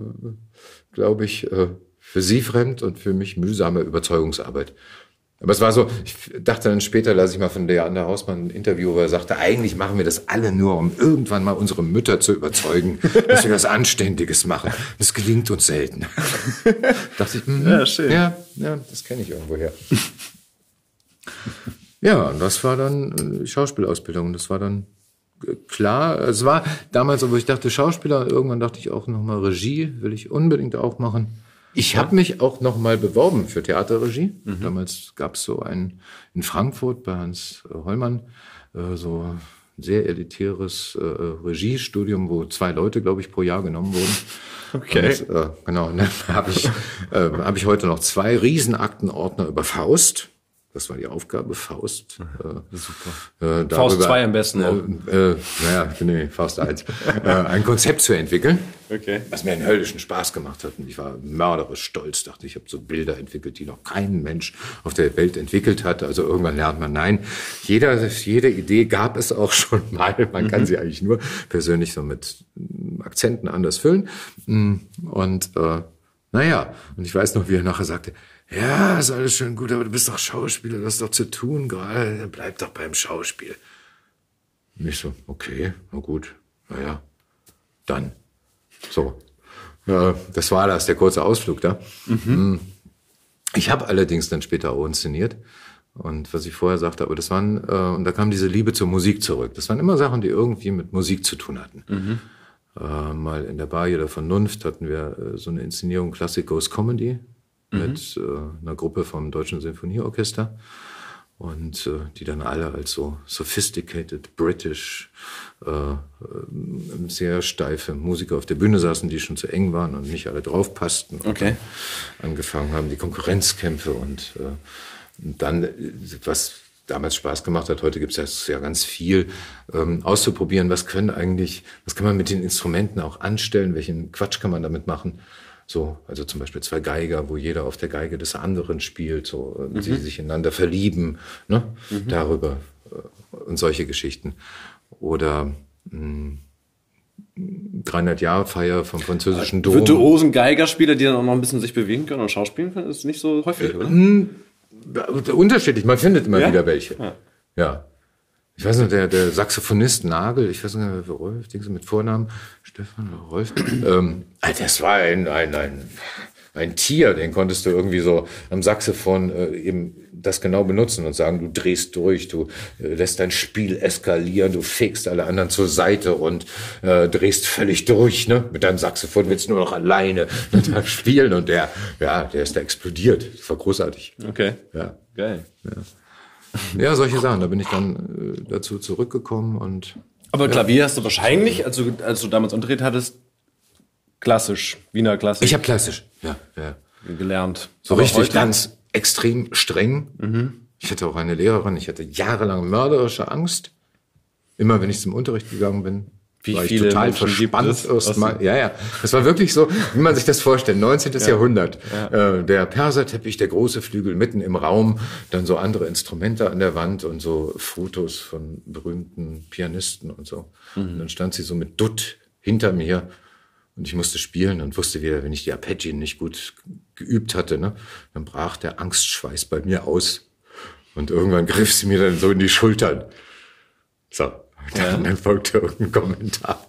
glaube ich, äh, für sie fremd und für mich mühsame Überzeugungsarbeit. Aber es war so, ich dachte dann später, lasse ich mal von Leander Hausmann ein Interview, wo er sagte, eigentlich machen wir das alle nur, um irgendwann mal unsere Mütter zu überzeugen, *laughs* dass wir was Anständiges machen. Das gelingt uns selten. dachte ich, mh, ja, schön. Ja, ja das kenne ich irgendwoher. *laughs* ja, und das war dann äh, Schauspielausbildung. Das war dann äh, klar. Es war damals wo ich dachte, Schauspieler, irgendwann dachte ich auch nochmal Regie, will ich unbedingt auch machen. Ich habe mich auch noch mal beworben für Theaterregie. Mhm. Damals gab es so ein in Frankfurt bei Hans äh, Hollmann äh, so sehr elitäres äh, Regiestudium, wo zwei Leute, glaube ich, pro Jahr genommen wurden. Okay. Und, äh, genau. *laughs* Dann habe ich, äh, hab ich heute noch zwei Riesenaktenordner über Faust das war die Aufgabe, Faust. Äh, Super. Äh, Faust 2 am besten. Äh, äh, naja, nee, Faust 1. *laughs* äh, ein Konzept zu entwickeln, okay. was mir einen höllischen Spaß gemacht hat. Und ich war mörderisch stolz, dachte ich, habe so Bilder entwickelt, die noch kein Mensch auf der Welt entwickelt hat. Also irgendwann lernt man, nein, jeder, jede Idee gab es auch *laughs* schon mal. Man mhm. kann sie eigentlich nur persönlich so mit Akzenten anders füllen. Und äh, naja, und ich weiß noch, wie er nachher sagte, ja, ist alles schön gut, aber du bist doch Schauspieler, du hast doch zu tun gerade, bleib doch beim Schauspiel. Und ich so, okay, na gut, naja, dann. So. Ja, das war das, der kurze Ausflug da. Mhm. Hm. Ich habe allerdings dann später auch inszeniert. Und was ich vorher sagte, aber das waren, äh, und da kam diese Liebe zur Musik zurück. Das waren immer Sachen, die irgendwie mit Musik zu tun hatten. Mhm. Äh, mal in der Bar hier der Vernunft hatten wir äh, so eine Inszenierung Classic Ghost Comedy mhm. mit äh, einer Gruppe vom Deutschen Sinfonieorchester und äh, die dann alle als so sophisticated British äh, äh, sehr steife Musiker auf der Bühne saßen, die schon zu eng waren und nicht alle draufpassten. Okay. angefangen haben die Konkurrenzkämpfe und, äh, und dann was damals Spaß gemacht hat. Heute gibt es ja ganz viel ähm, auszuprobieren. Was können eigentlich, was kann man mit den Instrumenten auch anstellen? Welchen Quatsch kann man damit machen? So, also zum Beispiel zwei Geiger, wo jeder auf der Geige des anderen spielt, so mhm. sie sich ineinander verlieben, ne? Mhm. Darüber äh, und solche Geschichten. Oder mh, 300 Jahre Feier vom französischen Dom. Virtuosen Geigerspieler, die dann auch noch ein bisschen sich bewegen können und schauspielen können, ist nicht so häufig, oder? Äh, unterschiedlich, man findet immer ja? wieder welche. Ja. ja. Ich weiß nicht, der, der Saxophonist Nagel, ich weiß nicht, Rolf, Dings mit Vornamen, Stefan oder Rolf. ähm, das war ein, ein, ein, ein Tier, den konntest du irgendwie so am Saxophon äh, eben das genau benutzen und sagen, du drehst durch, du äh, lässt dein Spiel eskalieren, du fegst alle anderen zur Seite und äh, drehst völlig durch, ne? Mit deinem Saxophon willst du nur noch alleine *laughs* mit spielen und der, ja, der ist da explodiert. Das war großartig. Okay. Ja. Geil. Ja. *laughs* Ja, solche Sachen. Da bin ich dann äh, dazu zurückgekommen und. Aber Klavier ja. hast du wahrscheinlich, als du, als du damals Unterricht hattest, klassisch, Wiener klassisch. Ich habe klassisch, ja, ja. Gelernt. So Aber richtig ganz extrem streng. Mhm. Ich hatte auch eine Lehrerin, ich hatte jahrelang mörderische Angst. Immer wenn ich zum Unterricht gegangen bin, wie war viele total Menschen verspannt erstmal. Ja, ja. Das war wirklich so, wie man sich das vorstellt. 19. Ja. Jahrhundert. Ja. Äh, der Perserteppich, der große Flügel mitten im Raum, dann so andere Instrumente an der Wand und so Fotos von berühmten Pianisten und so. Mhm. Und dann stand sie so mit Dutt hinter mir und ich musste spielen und wusste wieder, wenn ich die Arpeggien nicht gut geübt hatte, ne, dann brach der Angstschweiß bei mir aus. Und irgendwann griff sie mir dann so in die Schultern. So, ja. Dann *laughs* folgte irgendein Kommentar.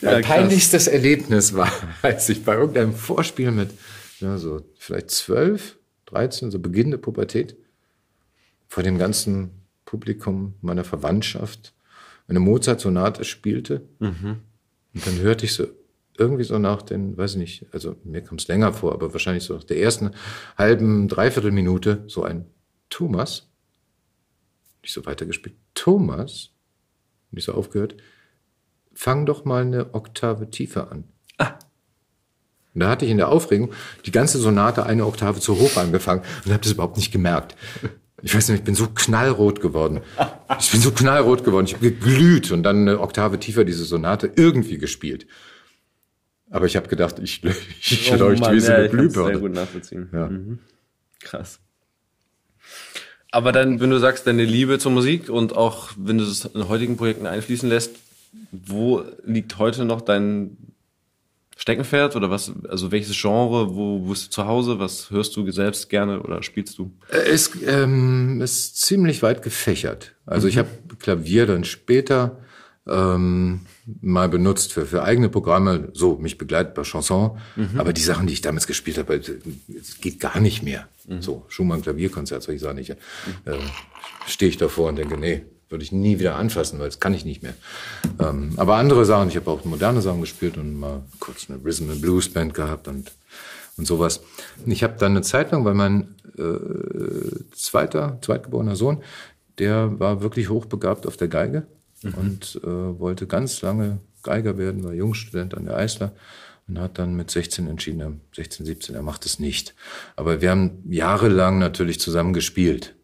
mein peinlichstes Erlebnis war, *laughs* als ich bei irgendeinem Vorspiel mit ja, so vielleicht zwölf, dreizehn, so beginnende Pubertät, vor dem ganzen Publikum meiner Verwandtschaft eine Mozart-Sonate spielte. Mhm. Und dann hörte ich so irgendwie so nach den, weiß ich nicht, also mir kommt es länger vor, aber wahrscheinlich so nach der ersten halben, dreiviertel Minute so ein Thomas, nicht so weitergespielt, Thomas, nicht so aufgehört, fang doch mal eine Oktave tiefer an. Ah. Und da hatte ich in der Aufregung die ganze Sonate eine Oktave zu hoch angefangen und habe das überhaupt nicht gemerkt. Ich weiß nicht, ich bin so knallrot geworden. Ich bin so knallrot geworden. Ich habe geglüht und dann eine Oktave tiefer diese Sonate irgendwie gespielt. Aber ich habe gedacht, ich, *laughs* ich oh leuchte Mann, wie so eine ja, Glühbirne. Sehr gut nachvollziehen. Ja. Mhm. Krass. Aber dann, wenn du sagst, deine Liebe zur Musik und auch wenn du es in heutigen Projekten einfließen lässt, wo liegt heute noch dein Steckenpferd oder was, also welches Genre, wo bist du zu Hause, was hörst du selbst gerne oder spielst du? Es ähm, ist ziemlich weit gefächert. Also mhm. ich habe Klavier dann später ähm, mal benutzt für, für eigene Programme, so mich begleitet bei Chanson, mhm. aber die Sachen, die ich damals gespielt habe, es geht gar nicht mehr. Mhm. So, Schumann Klavierkonzert, soll ich sagen, ich, äh, stehe ich davor und denke, nee, würde ich nie wieder anfassen, weil das kann ich nicht mehr. Ähm, aber andere Sachen, ich habe auch moderne Sachen gespielt und mal kurz eine Rhythm and Blues Band gehabt und und sowas. Ich habe dann eine Zeit lang, weil mein äh, zweiter, zweitgeborener Sohn, der war wirklich hochbegabt auf der Geige mhm. und äh, wollte ganz lange Geiger werden, war Jungstudent an der Eisler und hat dann mit 16 entschieden, 16, 17, er macht es nicht. Aber wir haben jahrelang natürlich zusammen gespielt.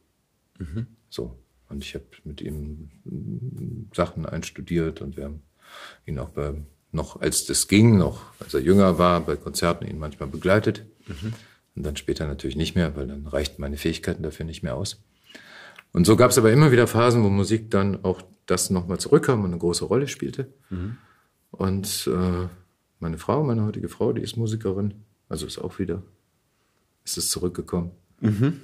Mhm. So. Und ich habe mit ihm Sachen einstudiert und wir haben ihn auch bei, noch, als das ging, noch als er jünger war, bei Konzerten ihn manchmal begleitet. Mhm. Und dann später natürlich nicht mehr, weil dann reichten meine Fähigkeiten dafür nicht mehr aus. Und so gab es aber immer wieder Phasen, wo Musik dann auch das nochmal zurückkam und eine große Rolle spielte. Mhm. Und äh, meine Frau, meine heutige Frau, die ist Musikerin, also ist auch wieder, ist es zurückgekommen. Mhm.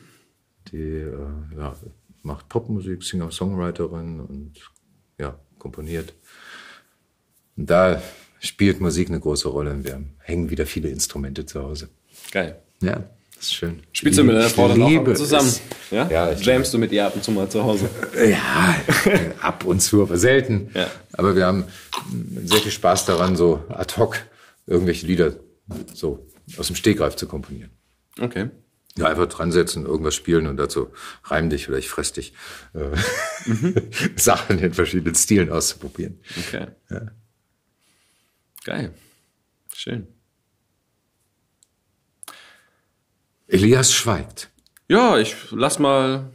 Die äh, ja, macht Popmusik, Singer-Songwriterin und ja, komponiert. Und da spielt Musik eine große Rolle und wir hängen wieder viele Instrumente zu Hause. Geil. Ja, das ist schön. Spielst du mit deiner Frau dann auch zusammen? Es. Ja? ja Jamst du mit ihr ab und zu mal zu Hause? *laughs* Ja, ab und zu, aber selten. Ja. Aber wir haben sehr viel Spaß daran, so ad hoc irgendwelche Lieder so aus dem Stegreif zu komponieren. Okay. Ja, einfach dran setzen, irgendwas spielen und dazu reim dich oder ich fress dich. Äh, mhm. *laughs* Sachen in verschiedenen Stilen auszuprobieren. Okay. Ja. Geil. Schön. Elias schweigt. Ja, ich lass mal.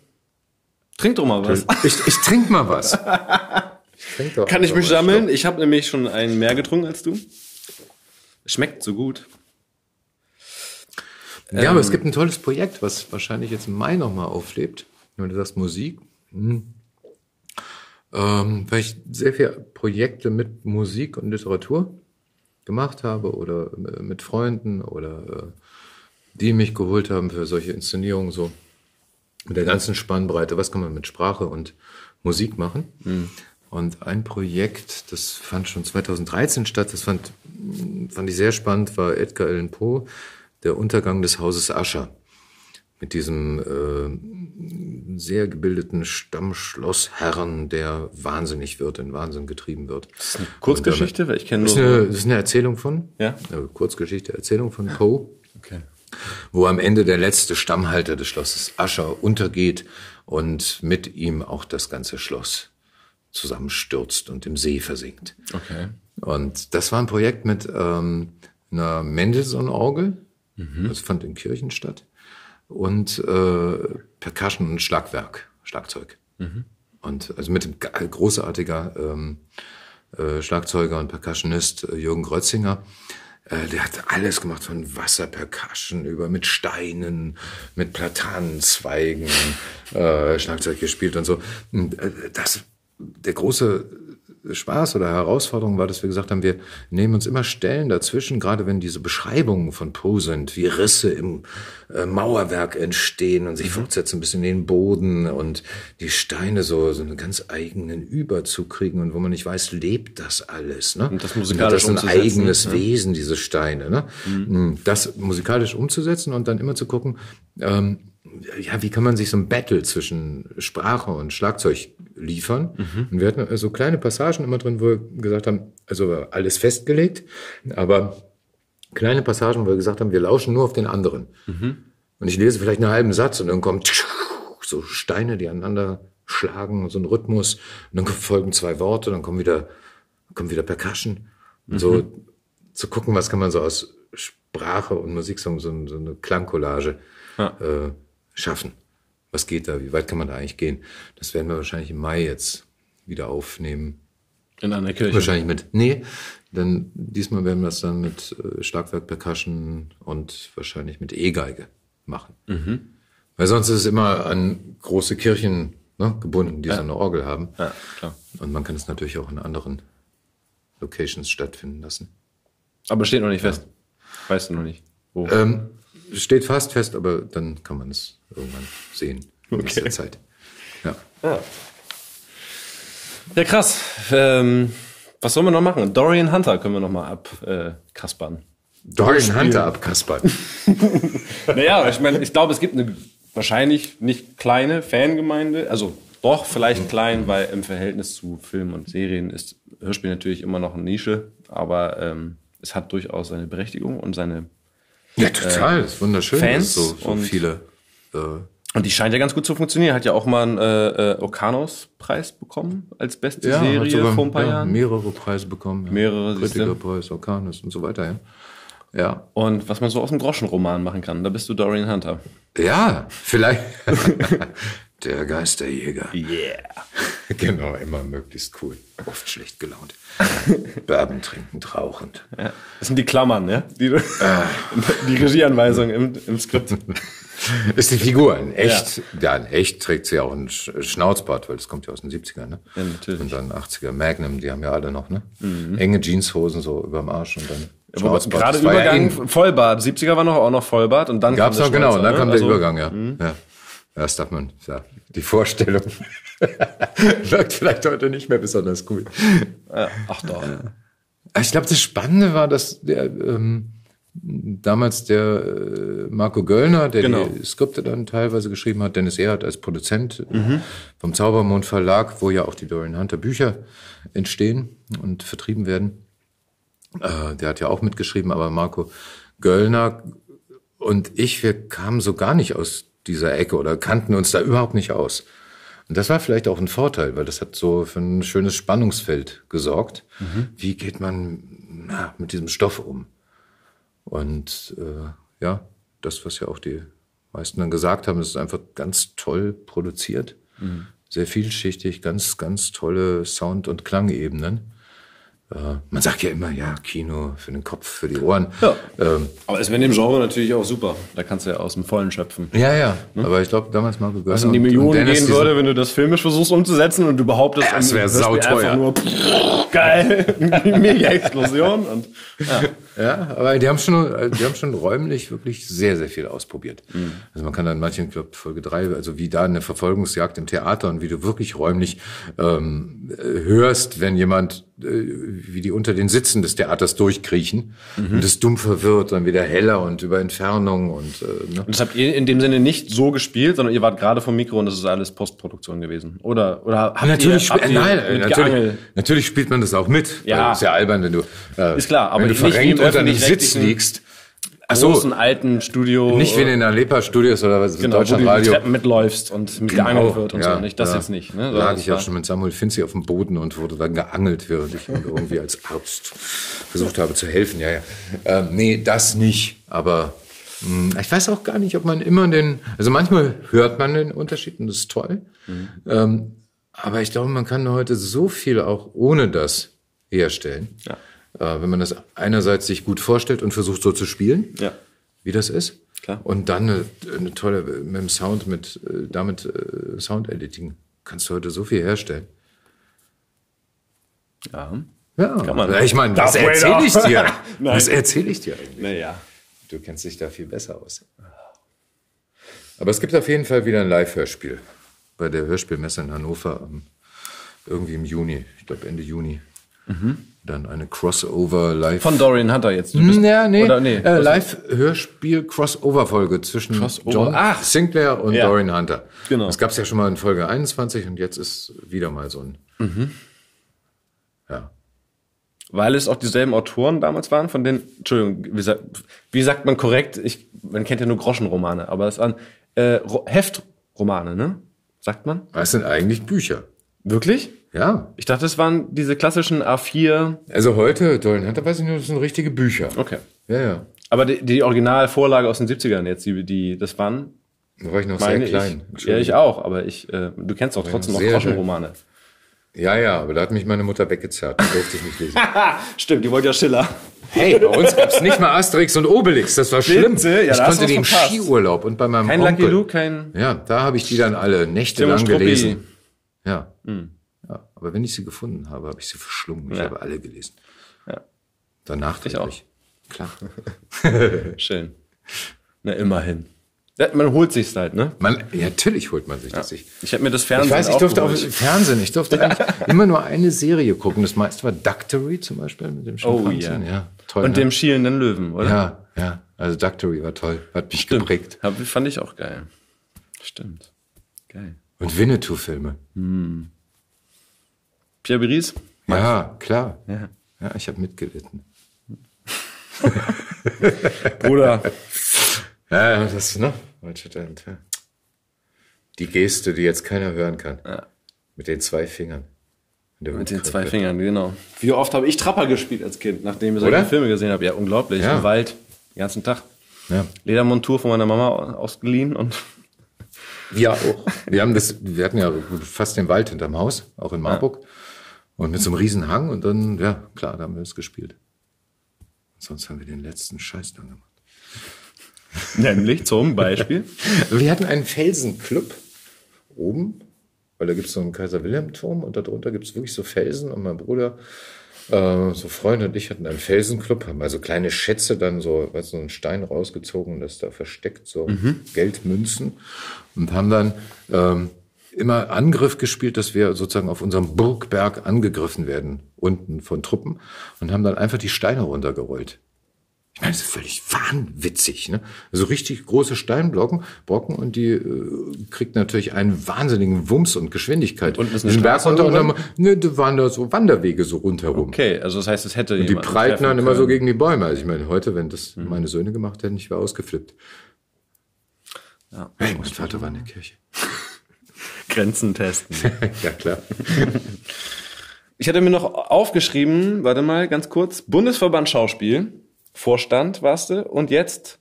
Trink doch mal was. Ich, ich trink mal was. *laughs* Ich trink doch Kann ich mich sammeln? Ich habe nämlich schon einen mehr getrunken als du. Schmeckt so gut. Ja, ähm, aber es ähm. gibt ein tolles Projekt, was wahrscheinlich jetzt im Mai nochmal auflebt. Wenn du sagst Musik. Hm. Ähm, weil ich sehr viele Projekte mit Musik und Literatur gemacht habe oder äh, mit Freunden oder äh, die mich geholt haben für solche Inszenierungen so mit der ganzen Spannbreite. Was kann man mit Sprache und Musik machen? Mhm. Und ein Projekt, das fand schon 2013 statt, das fand, fand ich sehr spannend, war Edgar Allan Poe der Untergang des Hauses Ascher mit diesem äh, sehr gebildeten Stammschlossherrn, der wahnsinnig wird, in Wahnsinn getrieben wird. Das ist eine Kurzgeschichte, weil ich kenne nur. Das ist, eine, das ist eine Erzählung von. Ja. Kurzgeschichte, Erzählung von Poe. Okay. Wo am Ende der letzte Stammhalter des Schlosses Ascher untergeht und mit ihm auch das ganze Schloss zusammenstürzt und im See versinkt. Okay. Und das war ein Projekt mit ähm, einer Mendelssohn-Orgel, Mhm. Das fand in Kirchen statt. Und äh, Percussion und Schlagwerk, Schlagzeug. Mhm. Und also mit dem großartiger ähm, äh, Schlagzeuger und Percussionist äh, Jürgen Grötzinger. Äh, der hat alles gemacht von Wasserpercussion über mit Steinen, mit Platanenzweigen, äh, Schlagzeug gespielt und so. Und, äh, das, der große Spaß oder Herausforderung war, dass wir gesagt haben, wir nehmen uns immer Stellen dazwischen, gerade wenn diese Beschreibungen von Poe sind, wie Risse im äh, Mauerwerk entstehen und sich mhm. fortsetzen bis in den Boden und die Steine so, so einen ganz eigenen Überzug kriegen und wo man nicht weiß, lebt das alles. Ne? Und das musikalisch und das ist ein eigenes ja. Wesen, diese Steine. Ne? Mhm. Das musikalisch umzusetzen und dann immer zu gucken, ähm, ja, wie kann man sich so ein Battle zwischen Sprache und Schlagzeug liefern. Und wir hatten so kleine Passagen immer drin, wo wir gesagt haben, also alles festgelegt, aber kleine Passagen, wo wir gesagt haben, wir lauschen nur auf den anderen. Und ich lese vielleicht einen halben Satz und dann kommt so Steine, die aneinander schlagen, so ein Rhythmus. Und dann folgen zwei Worte, dann kommen wieder, kommt wieder Percussion. Und so zu gucken, was kann man so aus Sprache und Musik, so, so eine Klangcollage äh, schaffen. Was geht da? Wie weit kann man da eigentlich gehen? Das werden wir wahrscheinlich im Mai jetzt wieder aufnehmen. In einer Kirche. Wahrscheinlich mit. Nee, denn diesmal werden wir es dann mit äh, Schlagwerk, Percussion und wahrscheinlich mit E-Geige machen. Weil sonst ist es immer an große Kirchen ne, gebunden, die so eine Orgel haben. Ja, klar. Und man kann es natürlich auch in anderen Locations stattfinden lassen. Aber steht noch nicht fest. Weißt du noch nicht. Wo? Ähm, steht fast fest, aber dann kann man es irgendwann sehen. In Okay. Zeit. Ja. Ja, krass. Ähm, was sollen wir noch machen? Dorian Hunter können wir noch mal abkaspern. Äh. Dorian Hunter abkaspern. *laughs* naja, ich meine, ich glaube, es gibt eine wahrscheinlich nicht kleine Fangemeinde. Also doch, vielleicht klein, weil im Verhältnis zu Filmen und Serien ist Hörspiel natürlich immer noch eine Nische. Aber ähm, es hat durchaus seine Berechtigung und seine Ja, total. das ist wunderschön, Fans so, so und- viele. Äh, Und die scheint ja ganz gut zu funktionieren. Hat ja auch mal einen äh, äh, Okanos-Preis bekommen als beste ja, Serie sogar, vor ein paar ja, Jahren. mehrere Preise bekommen. Ja. Mehrere. Kritikerpreis, Orkanus und so weiter, ja. Ja. Und was man so aus dem Groschenroman machen kann, da bist du Dorian Hunter. Ja, vielleicht. *laughs* Der Geisterjäger. Yeah. *laughs* Genau, immer möglichst cool. Oft schlecht gelaunt. *laughs* Bourbon trinkend, rauchend. Ja. Das sind die Klammern, ja? Die, *laughs* die Regieanweisung im, im Skript. Ist die Figur in echt, ja. in echt trägt sie auch einen Sch- Schnauzbart, weil das kommt ja aus den 70ern, ne? Ja, natürlich. Mhm. Und dann 80er Magnum, die haben ja alle noch, ne? Enge Jeanshosen so überm Arsch und dann Aber gerade ja Übergang, in- Vollbart. 70er war noch auch noch Vollbart und dann Gab's kam noch, der genau, und dann ne? kam der Also, Übergang, ja. ja. Das darf man, ja, die Vorstellung *laughs* wirkt vielleicht heute nicht mehr besonders. Ja, ach doch. Ich glaube, das Spannende war, dass der ähm, damals der äh, Marco Göllner, der Genau. die Skripte dann teilweise geschrieben hat, Dennis Erhardt als Produzent äh, vom Zaubermond Verlag, wo ja auch die Dorian Hunter Bücher entstehen und vertrieben werden. Äh, der hat ja auch mitgeschrieben, aber Marco Göllner und ich, wir kamen so gar nicht aus dieser Ecke oder kannten uns da überhaupt nicht aus. Und das war vielleicht auch ein Vorteil, weil das hat so für ein schönes Spannungsfeld gesorgt. Wie geht man na, mit diesem Stoff um? Und äh, ja, das, was ja auch die meisten dann gesagt haben, ist einfach ganz toll produziert. Sehr vielschichtig, ganz, ganz tolle Sound- und Klangebenen. Äh, man sagt ja immer, ja, Kino für den Kopf, für die Ohren. Ja. Ähm, Aber es wäre in dem Genre natürlich auch super. Da kannst du ja aus dem Vollen schöpfen. ja, ja. Aber ich glaube, damals Marco Göllner. Was in die Millionen Dennis gehen würde, wenn du das filmisch versuchst umzusetzen und du behauptest, Ja, das im wär Hörspiel sauteuer. nur pff, *laughs* geil, *laughs* mega Explosion und ja. Ja, aber die haben schon, die haben schon räumlich wirklich sehr, sehr viel ausprobiert. Mhm. Also man kann dann manchen, ich glaube Folge drei, also wie da eine Verfolgungsjagd im Theater und wie du wirklich räumlich ähm, äh, hörst, wenn jemand, äh, wie die unter den Sitzen des Theaters durchkriechen Mhm. und es dumpfer wird, dann wieder heller und über Entfernung und äh, ne? Und das habt ihr in dem Sinne nicht so gespielt, sondern ihr wart gerade vom Mikro und das ist alles Postproduktion gewesen. Oder, oder habt Natürlich, ihr, habt ihr nein, natürlich, natürlich spielt man das auch mit. Ja. Ist ja albern, wenn du, äh, Ist klar, aber wenn du verrenkt im unter einem Sitz öffentlich-rechtlichen liegst. Ach so, großen alten Studio. nicht wie in den Alepa Studios oder was, genau, wo du Deutschlandradio. Treppen mitläufst und mit geangelt wird und so. Nicht das ja. jetzt nicht. Ne? Da Sondern lag ich ja schon mit Samuel Finzi auf dem Boden und wurde dann geangelt, während ich irgendwie als Arzt versucht habe zu helfen. Ja, ja. Ähm, nee, das nicht. Aber mh, ich weiß auch gar nicht, ob man immer den, also manchmal hört man den Unterschied und das ist toll. Mhm. Ähm, aber ich glaube, man kann heute so viel auch ohne das herstellen. Ja. Äh, wenn man das einerseits sich gut vorstellt und versucht so zu spielen Ja. wie das ist. Klar. Und dann eine, eine tolle, mit dem Sound, mit, äh, damit äh, Sound-Editing kannst du heute so viel herstellen. Ja. Ja, Kann man. ich meine, was erzähle ich dir? *laughs* Was erzähle ich dir eigentlich? Naja. Du kennst dich da viel besser aus. Aber es gibt auf jeden Fall wieder ein Live-Hörspiel bei der Hörspielmesse in Hannover irgendwie im Juni, ich glaube Ende Juni. Mhm. Dann eine Crossover live. Von Dorian Hunter jetzt. Du bist, ja, nee, Oder, nee. Äh, Live-Hörspiel Crossover-Folge zwischen Crossover? John Ach. Sinclair und Ja. Dorian Hunter. Genau. Das gab es ja schon mal in Folge 21 und jetzt ist wieder mal so ein. Mhm. Ja. Weil es auch dieselben Autoren damals waren, von denen, Entschuldigung, wie, sagt, wie sagt man korrekt? Ich, man kennt ja nur Groschenromane, aber es waren äh, Ro- Heftromane, ne? Sagt man? Das sind eigentlich Bücher. Wirklich? Ja. Ich dachte, es waren diese klassischen A4. Also heute, Dorian Hunter, weiß ich nur, das sind richtige Bücher. Okay. Ja, ja. Aber die, die Originalvorlage aus den 70ern jetzt, die, die das waren, Da war ich noch sehr klein. ich. Ja, ich auch, aber ich, äh, du kennst auch trotzdem noch Groschenromane. Ja, ja, aber da hat mich meine Mutter weggezerrt. Da durfte ich nicht lesen. *laughs* Stimmt, die wollte ja Schiller. Hey, bei uns gab's nicht mal Asterix und Obelix. Das war schlimm. Ja, ich da konnte verpasst. Skiurlaub und bei meinem Kein Onkel. Lucky Luke, kein Ja, da habe ich die dann alle nächtelang Timo Struppi. gelesen. Ja. Ja. Aber wenn ich sie gefunden habe, habe ich sie verschlungen. Ich Ja. habe alle gelesen. Ja. Danach Ich auch. Klar. *laughs* Schön. Na, immerhin. Man holt sich's halt, ne? Man, ja, natürlich holt man sich das. Ich, Ich habe mir das ich Fernsehen weiß, ich durfte auch. Fernsehen. Ich durfte *laughs* eigentlich immer nur eine Serie gucken. Das meiste war Ductory zum Beispiel mit dem Oh Schimpansen. ja. ja. Toll. Und ne? dem schielenden Löwen, oder? Ja, ja. Also Ductory war toll. Hat mich geprägt. Hab, fand ich auch geil. Stimmt. Geil. Und Winnetou-Filme. Pierre Brice? Ja, klar. Ja. Ja, ich habe mitgelitten. *laughs* Bruder. *laughs* Ja, ja, das, ne? Adjutant, ja. Die Geste, die jetzt keiner hören kann. Ja. Mit den zwei Fingern. Mit den zwei Fingern, genau. Wie oft habe ich Trapper gespielt als Kind, nachdem ich solche? Filme gesehen habe? Ja, unglaublich. Ja. Im Wald, den ganzen Tag. Ja. Ledermontur von meiner Mama ausgeliehen und Wir auch. Wir haben das, wir hatten ja fast den Wald hinterm Haus, auch in Marburg. Und mit so einem riesen Hang und dann, ja, klar, da haben wir das gespielt. Sonst haben wir den letzten Scheiß dann gemacht. *laughs* nämlich zum Beispiel. *laughs* Wir hatten einen Felsenclub oben, weil da gibt's so einen Kaiser-Wilhelm-Turm und darunter gibt's wirklich so Felsen und mein Bruder, äh, so Freunde und ich hatten einen Felsenclub, haben also kleine Schätze dann so, weißt du, so einen Stein rausgezogen und das da versteckt, so Geldmünzen und haben dann ähm, immer Angriff gespielt, dass wir sozusagen auf unserem Burgberg angegriffen werden, unten von Truppen und haben dann einfach die Steine runtergerollt. Ich meine, das ist völlig wahnwitzig, ne? So richtig große Steinblocken, Brocken und die äh, kriegt natürlich einen wahnsinnigen Wumms und Geschwindigkeit. Und ist eine Berg runter und dann, ne, da waren da so Wanderwege so rundherum. Okay, also das heißt, es hätte Die jemand prallten dann immer so gegen die Bäume. Also ich meine, heute, wenn das Mhm. meine Söhne gemacht hätten, ich wäre ausgeflippt. Ja. Hey, mein Vater war in der Kirche. Grenzen testen. *laughs* ja, klar. Ich hatte mir noch aufgeschrieben, warte mal, ganz kurz, Bundesverband Schauspiel, Vorstand warst du und jetzt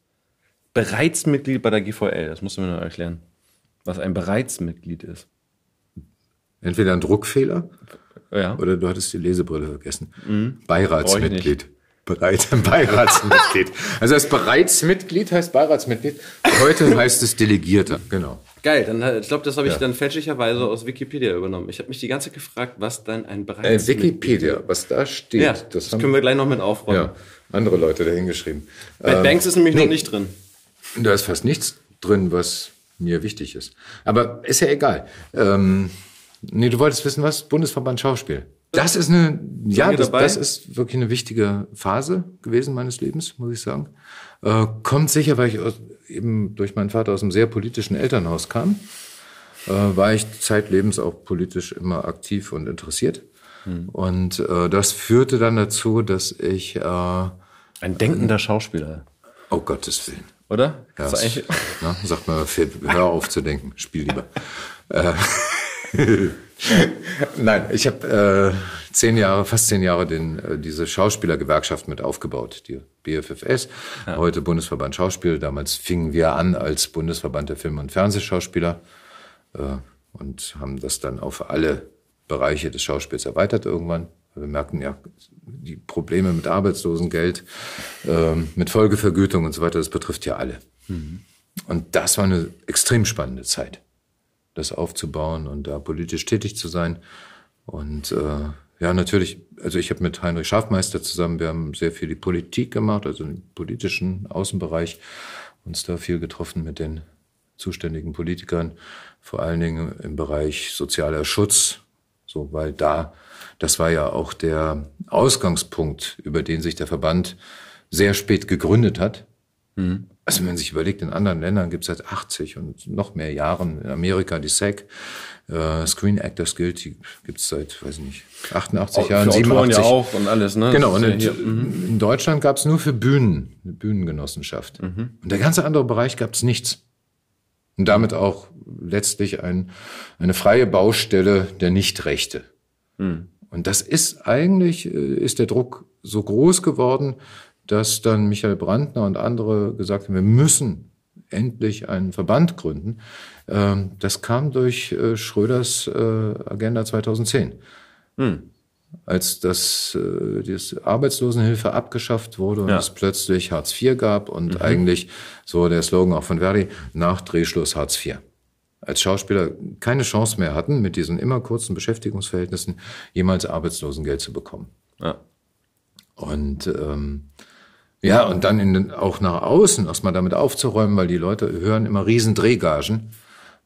bereits Mitglied bei der GVL. Das musst du mir noch erklären, was ein bereits Mitglied ist. Entweder ein Druckfehler Ja. oder du hattest die Lesebrille vergessen. Brauch ich Beiratsmitglied. Bereit, Beiratsmitglied. Also das Bereitsmitglied heißt Beiratsmitglied. Heute heißt es Delegierter. Genau. Geil, dann äh, ich glaube, das habe ich Ja. dann fälschlicherweise aus Wikipedia übernommen. Ich habe mich die ganze Zeit gefragt, was dann ein Äh, bereits Wikipedia, was da steht, Ja, das, das, können wir gleich noch mit aufräumen. ja, andere Leute dahingeschrieben. Bad Banks ist nämlich noch nicht drin. Da ist fast nichts drin, was mir wichtig ist. Aber ist ja egal. Ähm, nee, du wolltest wissen, was? Bundesverband Schauspiel. Das ist eine, ja, das, das ist wirklich eine wichtige Phase gewesen meines Lebens, muss ich sagen. Äh, kommt sicher, weil ich aus, eben durch meinen Vater aus einem sehr politischen Elternhaus kam, äh, war ich zeitlebens auch politisch immer aktiv und interessiert. Hm. Und äh, das führte dann dazu, dass ich, äh, Ein denkender Schauspieler, oh Gottes Willen, oder? ja, es- eigentlich, na, sagt mal, hör auf zu denken, spiel lieber. *laughs* *laughs* Äh, *laughs* Nein, ich habe äh, zehn Jahre, fast zehn Jahre den, äh, diese Schauspielergewerkschaft mit aufgebaut, die BFFS, heute Bundesverband Schauspiel. Damals fingen wir an als Bundesverband der Film- und Fernsehschauspieler äh, und haben das dann auf alle Bereiche des Schauspiels erweitert irgendwann. Wir merkten ja, die Probleme mit Arbeitslosengeld, ähm, mit Folgevergütung und so weiter, das betrifft ja alle. Und das war eine extrem spannende Zeit, das aufzubauen und da politisch tätig zu sein. Und äh, ja, natürlich, also ich habe mit Heinrich Schafmeister zusammen, wir haben sehr viel die Politik gemacht, also im politischen Außenbereich, uns da viel getroffen mit den zuständigen Politikern, vor allen Dingen im Bereich sozialer Schutz, So, weil da, das war ja auch der Ausgangspunkt, über den sich der Verband sehr spät gegründet hat. Mhm. Also wenn man sich überlegt, in anderen Ländern gibt es seit 80 und noch mehr Jahren, in Amerika die SAG, äh, Screen Actors Guild, die gibt es seit, weiß ich nicht, 88 auch Jahren, 87. ja auch und alles, ne? Genau, und in, mhm. in, Deutschland gab es nur für Bühnen, eine Bühnengenossenschaft. Mhm. Und der ganze andere Bereich gab es nichts. Und damit auch letztlich ein, eine freie Baustelle der Nichtrechte. Mhm. Und das ist eigentlich, äh, ist der Druck so groß geworden, dass dann Michael Brandner und andere gesagt haben, wir müssen endlich einen Verband gründen. Ähm, das kam durch äh, Schröders äh, Agenda 2010. Hm. Als das, das Arbeitslosenhilfe abgeschafft wurde und ja. es plötzlich Hartz IV gab und mhm. eigentlich so der Slogan auch von Verdi, nach Drehschluss Hartz IV als Schauspieler keine Chance mehr hatten, mit diesen immer kurzen Beschäftigungsverhältnissen jemals Arbeitslosengeld zu bekommen. Ja. Und ähm, ja, und dann in den, auch nach außen erstmal damit aufzuräumen, weil die Leute hören immer riesen Drehgagen,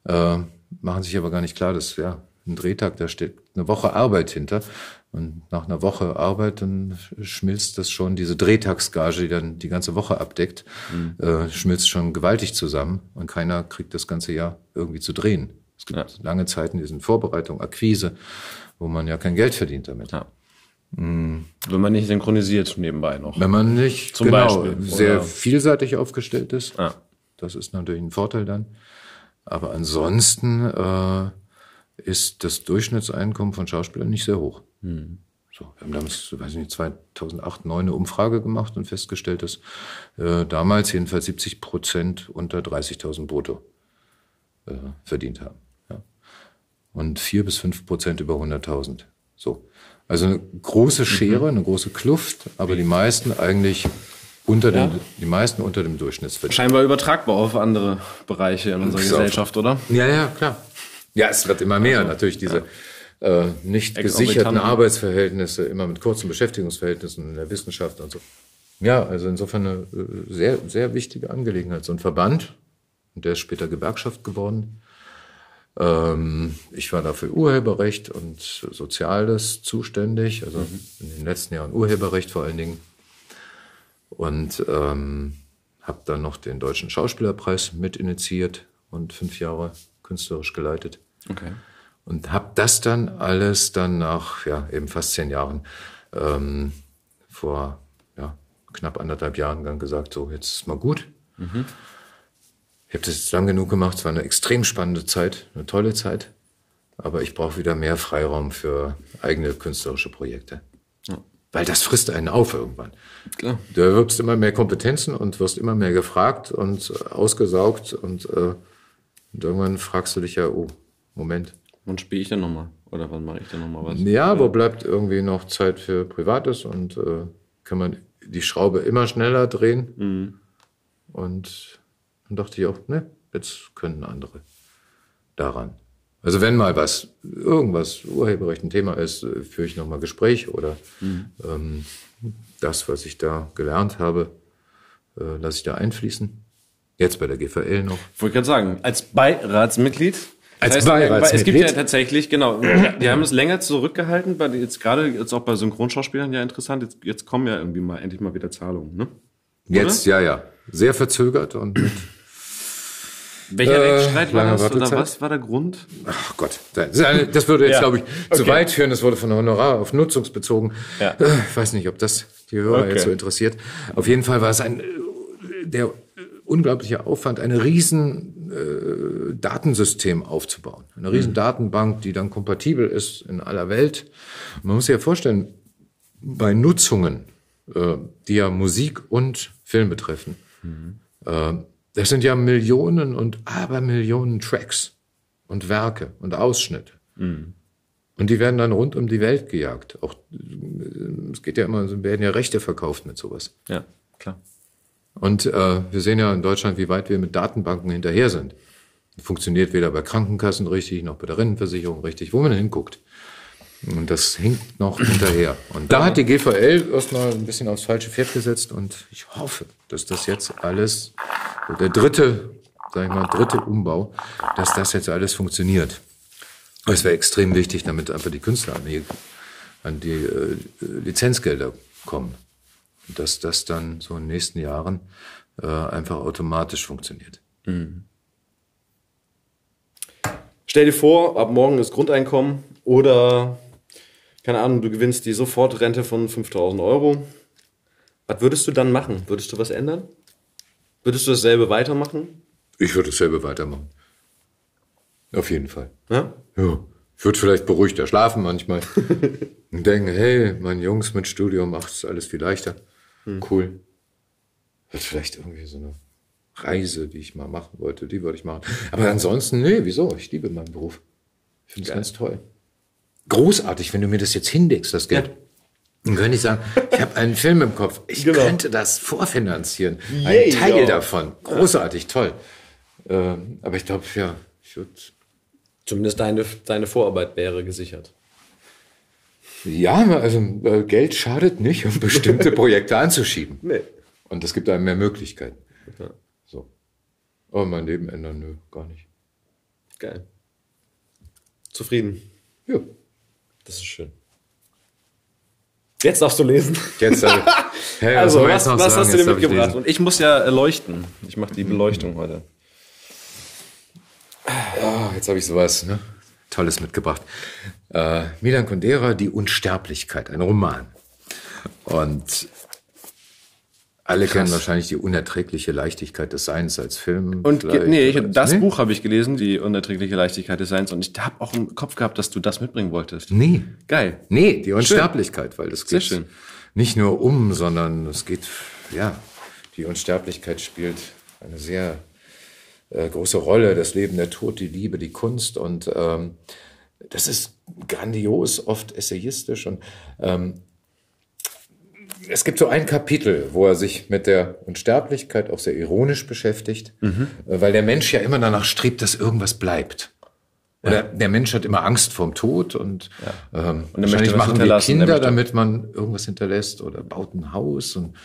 äh, machen sich aber gar nicht klar, dass ja ein Drehtag, da steht eine Woche Arbeit hinter. Und nach einer Woche Arbeit, dann schmilzt das schon, diese Drehtagsgage, die dann die ganze Woche abdeckt, mhm. äh, schmilzt schon gewaltig zusammen und keiner kriegt das ganze Jahr irgendwie zu drehen. Es gibt ja. lange Zeiten, die sind Vorbereitung, Akquise, wo man ja kein Geld verdient damit. Ja. Mhm. Wenn man nicht synchronisiert nebenbei noch. Wenn man nicht Zum genau, Beispiel, sehr vielseitig aufgestellt ist. Ja. Das ist natürlich ein Vorteil dann. Aber ansonsten äh, ist das Durchschnittseinkommen von Schauspielern nicht sehr hoch. Mhm. So, wir haben damals, weiß ich nicht, 2008, 2009 eine Umfrage gemacht und festgestellt, dass äh, damals jedenfalls 70 Prozent unter 30.000 brutto äh, verdient haben. Ja. Und vier bis fünf Prozent über 100.000. So. Also eine große Schere, mhm. eine große Kluft, aber die meisten eigentlich unter ja. dem, die meisten unter dem Durchschnittsverdienst. Scheinbar übertragbar auf andere Bereiche in unserer Gesellschaft, oder? Ja, ja, klar. Ja, es wird immer mehr, also, natürlich diese ja. äh, nicht gesicherten Arbeitsverhältnisse, immer mit kurzen Beschäftigungsverhältnissen in der Wissenschaft und so. Ja, also insofern eine äh, sehr, sehr wichtige Angelegenheit. So ein Verband, und der ist später Gewerkschaft geworden. Ähm, ich war da für Urheberrecht und Soziales zuständig, also mhm. in den letzten Jahren Urheberrecht vor allen Dingen. Und ähm, habe dann noch den Deutschen Schauspielerpreis mit initiiert und fünf Jahre künstlerisch geleitet. Okay. Und habe das dann alles dann nach ja, eben fast zehn Jahren ähm, vor ja, knapp anderthalb Jahren dann gesagt, so jetzt ist mal gut. Mhm. Ich habe das jetzt lang genug gemacht, es war eine extrem spannende Zeit, eine tolle Zeit, aber ich brauche wieder mehr Freiraum für eigene künstlerische Projekte. Ja. Weil das frisst einen auf irgendwann. Klar. Du erwirbst immer mehr Kompetenzen und wirst immer mehr gefragt und ausgesaugt und äh, und irgendwann fragst du dich ja, oh, Moment. Wann spiele ich denn nochmal? Oder wann mache ich denn nochmal was? Ja, wo bleibt irgendwie noch Zeit für Privates und äh, kann man die Schraube immer schneller drehen? Mhm. Und dann dachte ich auch, ne, jetzt können andere daran. Also wenn mal was, irgendwas Urheberrecht ein Thema ist, äh, führe ich nochmal Gespräch oder mhm. ähm, das, was ich da gelernt habe, äh, lasse ich da einfließen. Jetzt bei der GVL noch. Wollte gerade sagen, als Beiratsmitglied. Als heißt, Beiratsmitglied. Es gibt ja tatsächlich, genau, die haben es länger zurückgehalten, weil jetzt gerade jetzt auch bei Synchronschauspielern ja interessant, jetzt, jetzt kommen ja irgendwie mal endlich mal wieder Zahlungen, ne? Jetzt, ja, ja. Sehr verzögert und mit *clears throat* welcher äh, Rechtsstreit war das oder was war der Grund? Ach Gott, das würde jetzt, ja. glaube ich, okay. zu weit führen. Das wurde von Honorar auf Nutzungsbezogen. Ja. Äh, ich weiß nicht, ob das die Hörer okay. jetzt so interessiert. Auf jeden Fall war es ein der unglaublicher Aufwand, ein riesen äh, Datensystem aufzubauen. Eine riesen mhm. Datenbank, die dann kompatibel ist in aller Welt. Man muss sich ja vorstellen, bei Nutzungen, äh, die ja Musik und Film betreffen, mhm. äh, das sind ja Millionen und Abermillionen Tracks und Werke und Ausschnitte. Mhm. Und die werden dann rund um die Welt gejagt. Auch es geht ja immer, werden ja Rechte verkauft mit sowas. Ja, klar. Und äh, wir sehen ja in Deutschland, wie weit wir mit Datenbanken hinterher sind. Funktioniert weder bei Krankenkassen richtig, noch bei der Rentenversicherung richtig, wo man hinguckt. Und das hinkt noch *clears throat* hinterher. Und da hat die GVL erstmal ein bisschen aufs falsche Pferd gesetzt und ich hoffe, dass das jetzt alles, der dritte, sag ich mal, dritte Umbau, dass das jetzt alles funktioniert. Es wäre extrem wichtig, damit einfach die Künstler an die, an die äh, Lizenzgelder kommen. Dass das dann so in den nächsten Jahren äh, einfach automatisch funktioniert. Stell dir vor, ab morgen ist Grundeinkommen oder, keine Ahnung, du gewinnst die Sofortrente von 5000 Euro. Was würdest du dann machen? Würdest du was ändern? Würdest du dasselbe weitermachen? Ich würde dasselbe weitermachen. Auf jeden Fall. Ja? Ja. Ich würde vielleicht beruhigter schlafen manchmal. *laughs* und denken, hey, mein Jungs mit Studium macht es alles viel leichter. Cool. Wird vielleicht irgendwie so eine Reise, die ich mal machen wollte, die würde ich machen. Aber ansonsten, nee, wieso? Ich liebe meinen Beruf. Ich finde es ganz toll. Großartig, wenn du mir das jetzt hinlegst, das Geld. Dann könnte ich sagen, ich habe einen Film im Kopf. Ich Genau. könnte das vorfinanzieren. Yay, Ein Teil ja. davon. Großartig, toll. Ähm, aber ich glaube, ja, ich würde Zumindest deine, deine Vorarbeit wäre gesichert. Ja, also äh, Geld schadet nicht, um bestimmte *laughs* Projekte anzuschieben. Nee. Und es gibt einem mehr Möglichkeiten. Ja. So. Aber mein Leben ändern, nö, gar nicht. Geil. Zufrieden. Ja. Das ist schön. Jetzt darfst du lesen. Jetzt, äh, *laughs* hey, Also, was, was sagen? hast du dir ich mitgebracht? Und ich muss ja äh, leuchten. Ich mache die Beleuchtung heute. Ah, jetzt habe ich sowas ne? Tolles mitgebracht. Äh, Milan Kundera, Die Unsterblichkeit, ein Roman. Und alle kennen wahrscheinlich die unerträgliche Leichtigkeit des Seins als Film. Und nee, ich, das nee? Buch habe ich gelesen, die unerträgliche Leichtigkeit des Seins. Und ich habe auch im Kopf gehabt, dass du das mitbringen wolltest. Nee. Geil. Nee, die Unsterblichkeit, weil es Sehr geht schön. nicht nur um, sondern es geht, ja, die Unsterblichkeit spielt eine sehr äh, große Rolle. Das Leben, der Tod, die Liebe, die Kunst und ähm, das ist grandios, oft essayistisch und ähm, es gibt so ein Kapitel, wo er sich mit der Unsterblichkeit auch sehr ironisch beschäftigt, äh, weil der Mensch ja immer danach strebt, dass irgendwas bleibt. Oder der Mensch hat immer Angst vorm Tod und, ähm, Und wahrscheinlich machen wir er Kinder, damit man irgendwas hinterlässt oder baut ein Haus und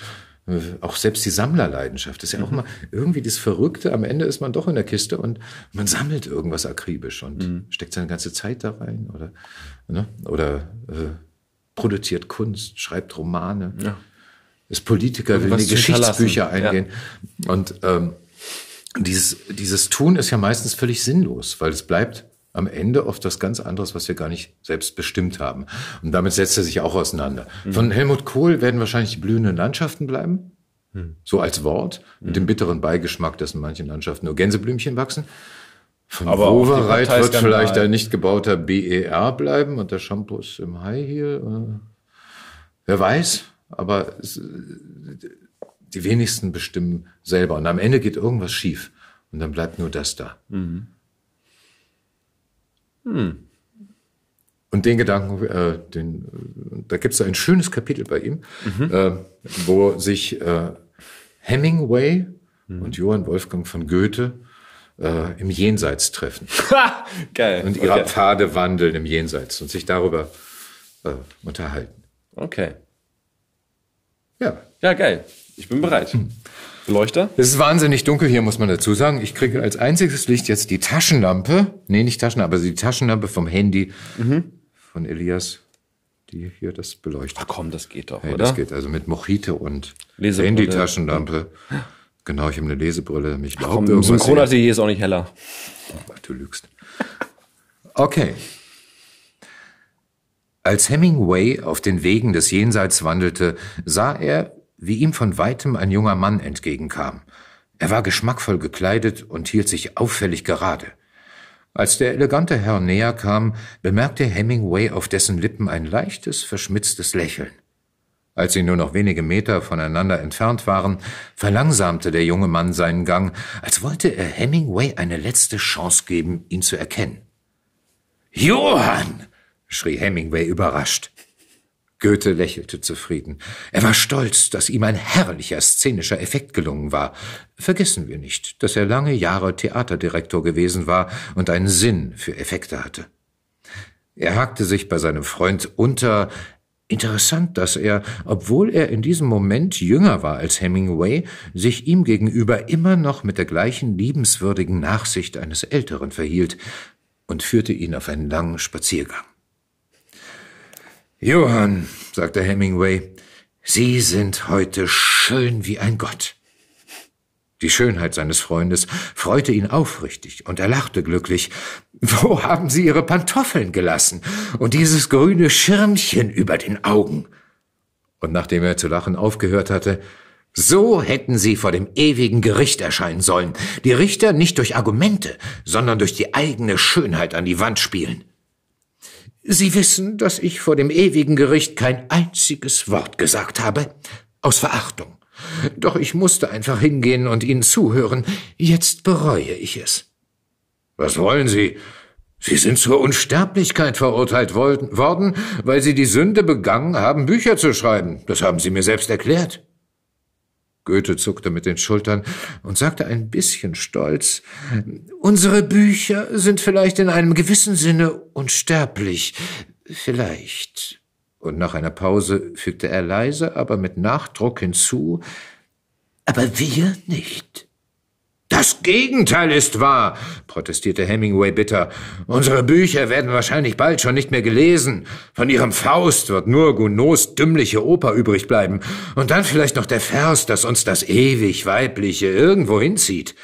äh, auch selbst die Sammlerleidenschaft ist ja Mhm. auch mal irgendwie das Verrückte. Am Ende ist man doch in der Kiste und man sammelt irgendwas akribisch und Mhm. steckt seine ganze Zeit da rein oder, ne? oder äh, produziert Kunst, schreibt Romane, ist Politiker, will in die. Geschichtsbücher Ja. eingehen. Und ähm, dieses, dieses Tun ist ja meistens völlig sinnlos, weil es bleibt am Ende oft was ganz anderes, was wir gar nicht selbst bestimmt haben. Und damit setzt er sich auch auseinander. Von Helmut Kohl werden wahrscheinlich die blühenden Landschaften bleiben, so als Wort, mit dem bitteren Beigeschmack, dass in manchen Landschaften nur Gänseblümchen wachsen. Von Aber Wovereit wird vielleicht ein nicht gebauter BER bleiben und der Shampoo ist im High Heel. Äh, wer weiß, aber es, die wenigsten bestimmen selber. Und am Ende geht irgendwas schief. Und dann bleibt nur das da. Und den Gedanken, äh, den, da gibt es ein schönes Kapitel bei ihm, äh, wo sich äh, Hemingway und Johann Wolfgang von Goethe äh, im Jenseits treffen *laughs* Geil. und ihre okay. Pfade wandeln im Jenseits und sich darüber äh, unterhalten. okay. Ja, Ja, geil. Ich bin bereit. Beleuchter? Es ist wahnsinnig dunkel hier, muss man dazu sagen. Ich kriege als einziges Licht jetzt die Taschenlampe. Nee, nicht Taschenlampe, aber die Taschenlampe vom Handy von Elias, die hier das beleuchtet. Ach komm, das geht doch, Hey, oder? das geht also mit Mojito und. Handy-Taschenlampe. Genau, ich habe eine Lesebrille. Mich Komm, überhaupt im irgendwas. Synchronatelier ist auch nicht heller. Ach, Du lügst. Okay. Als Hemingway auf den Wegen des Jenseits wandelte, sah er, wie ihm von weitem ein junger Mann entgegenkam. Er war geschmackvoll gekleidet und hielt sich auffällig gerade. Als der elegante Herr näher kam, bemerkte Hemingway auf dessen Lippen ein leichtes, verschmitztes Lächeln. Als sie nur noch wenige Meter voneinander entfernt waren, verlangsamte der junge Mann seinen Gang, als wollte er Hemingway eine letzte Chance geben, ihn zu erkennen. Johann! schrie Hemingway überrascht. Goethe lächelte zufrieden. Er war stolz, dass ihm ein herrlicher szenischer Effekt gelungen war. Vergessen wir nicht, dass er lange Jahre Theaterdirektor gewesen war und einen Sinn für Effekte hatte. Er hakte sich bei seinem Freund unter. Interessant, dass er, obwohl er in diesem Moment jünger war als Hemingway, sich ihm gegenüber immer noch mit der gleichen liebenswürdigen Nachsicht eines Älteren verhielt. und führte ihn auf einen langen Spaziergang. Johann, sagte Hemingway, Sie sind heute schön wie ein Gott. Die Schönheit seines Freundes freute ihn aufrichtig, und er lachte glücklich. Wo haben Sie Ihre Pantoffeln gelassen und dieses grüne Schirmchen über den Augen? Und nachdem er zu lachen aufgehört hatte, so hätten Sie vor dem ewigen Gericht erscheinen sollen, die Richter nicht durch Argumente, sondern durch die eigene Schönheit an die Wand spielen. Sie wissen, dass ich vor dem ewigen Gericht kein einziges Wort gesagt habe, aus Verachtung. Doch ich musste einfach hingehen und Ihnen zuhören. Jetzt bereue ich es. Was wollen Sie? Sie sind zur Unsterblichkeit verurteilt worden, weil Sie die Sünde begangen haben, Bücher zu schreiben. Das haben Sie mir selbst erklärt. Goethe zuckte mit den Schultern und sagte ein bisschen stolz Unsere Bücher sind vielleicht in einem gewissen Sinne unsterblich. Vielleicht. Und nach einer Pause fügte er leise, aber mit Nachdruck hinzu Aber wir nicht. Das Gegenteil ist wahr, protestierte Hemingway bitter. Unsere Bücher werden wahrscheinlich bald schon nicht mehr gelesen. Von ihrem Faust wird nur Gounods dümmliche Oper übrig bleiben. Und dann vielleicht noch der Vers, dass uns das ewig Weibliche irgendwo hinzieht.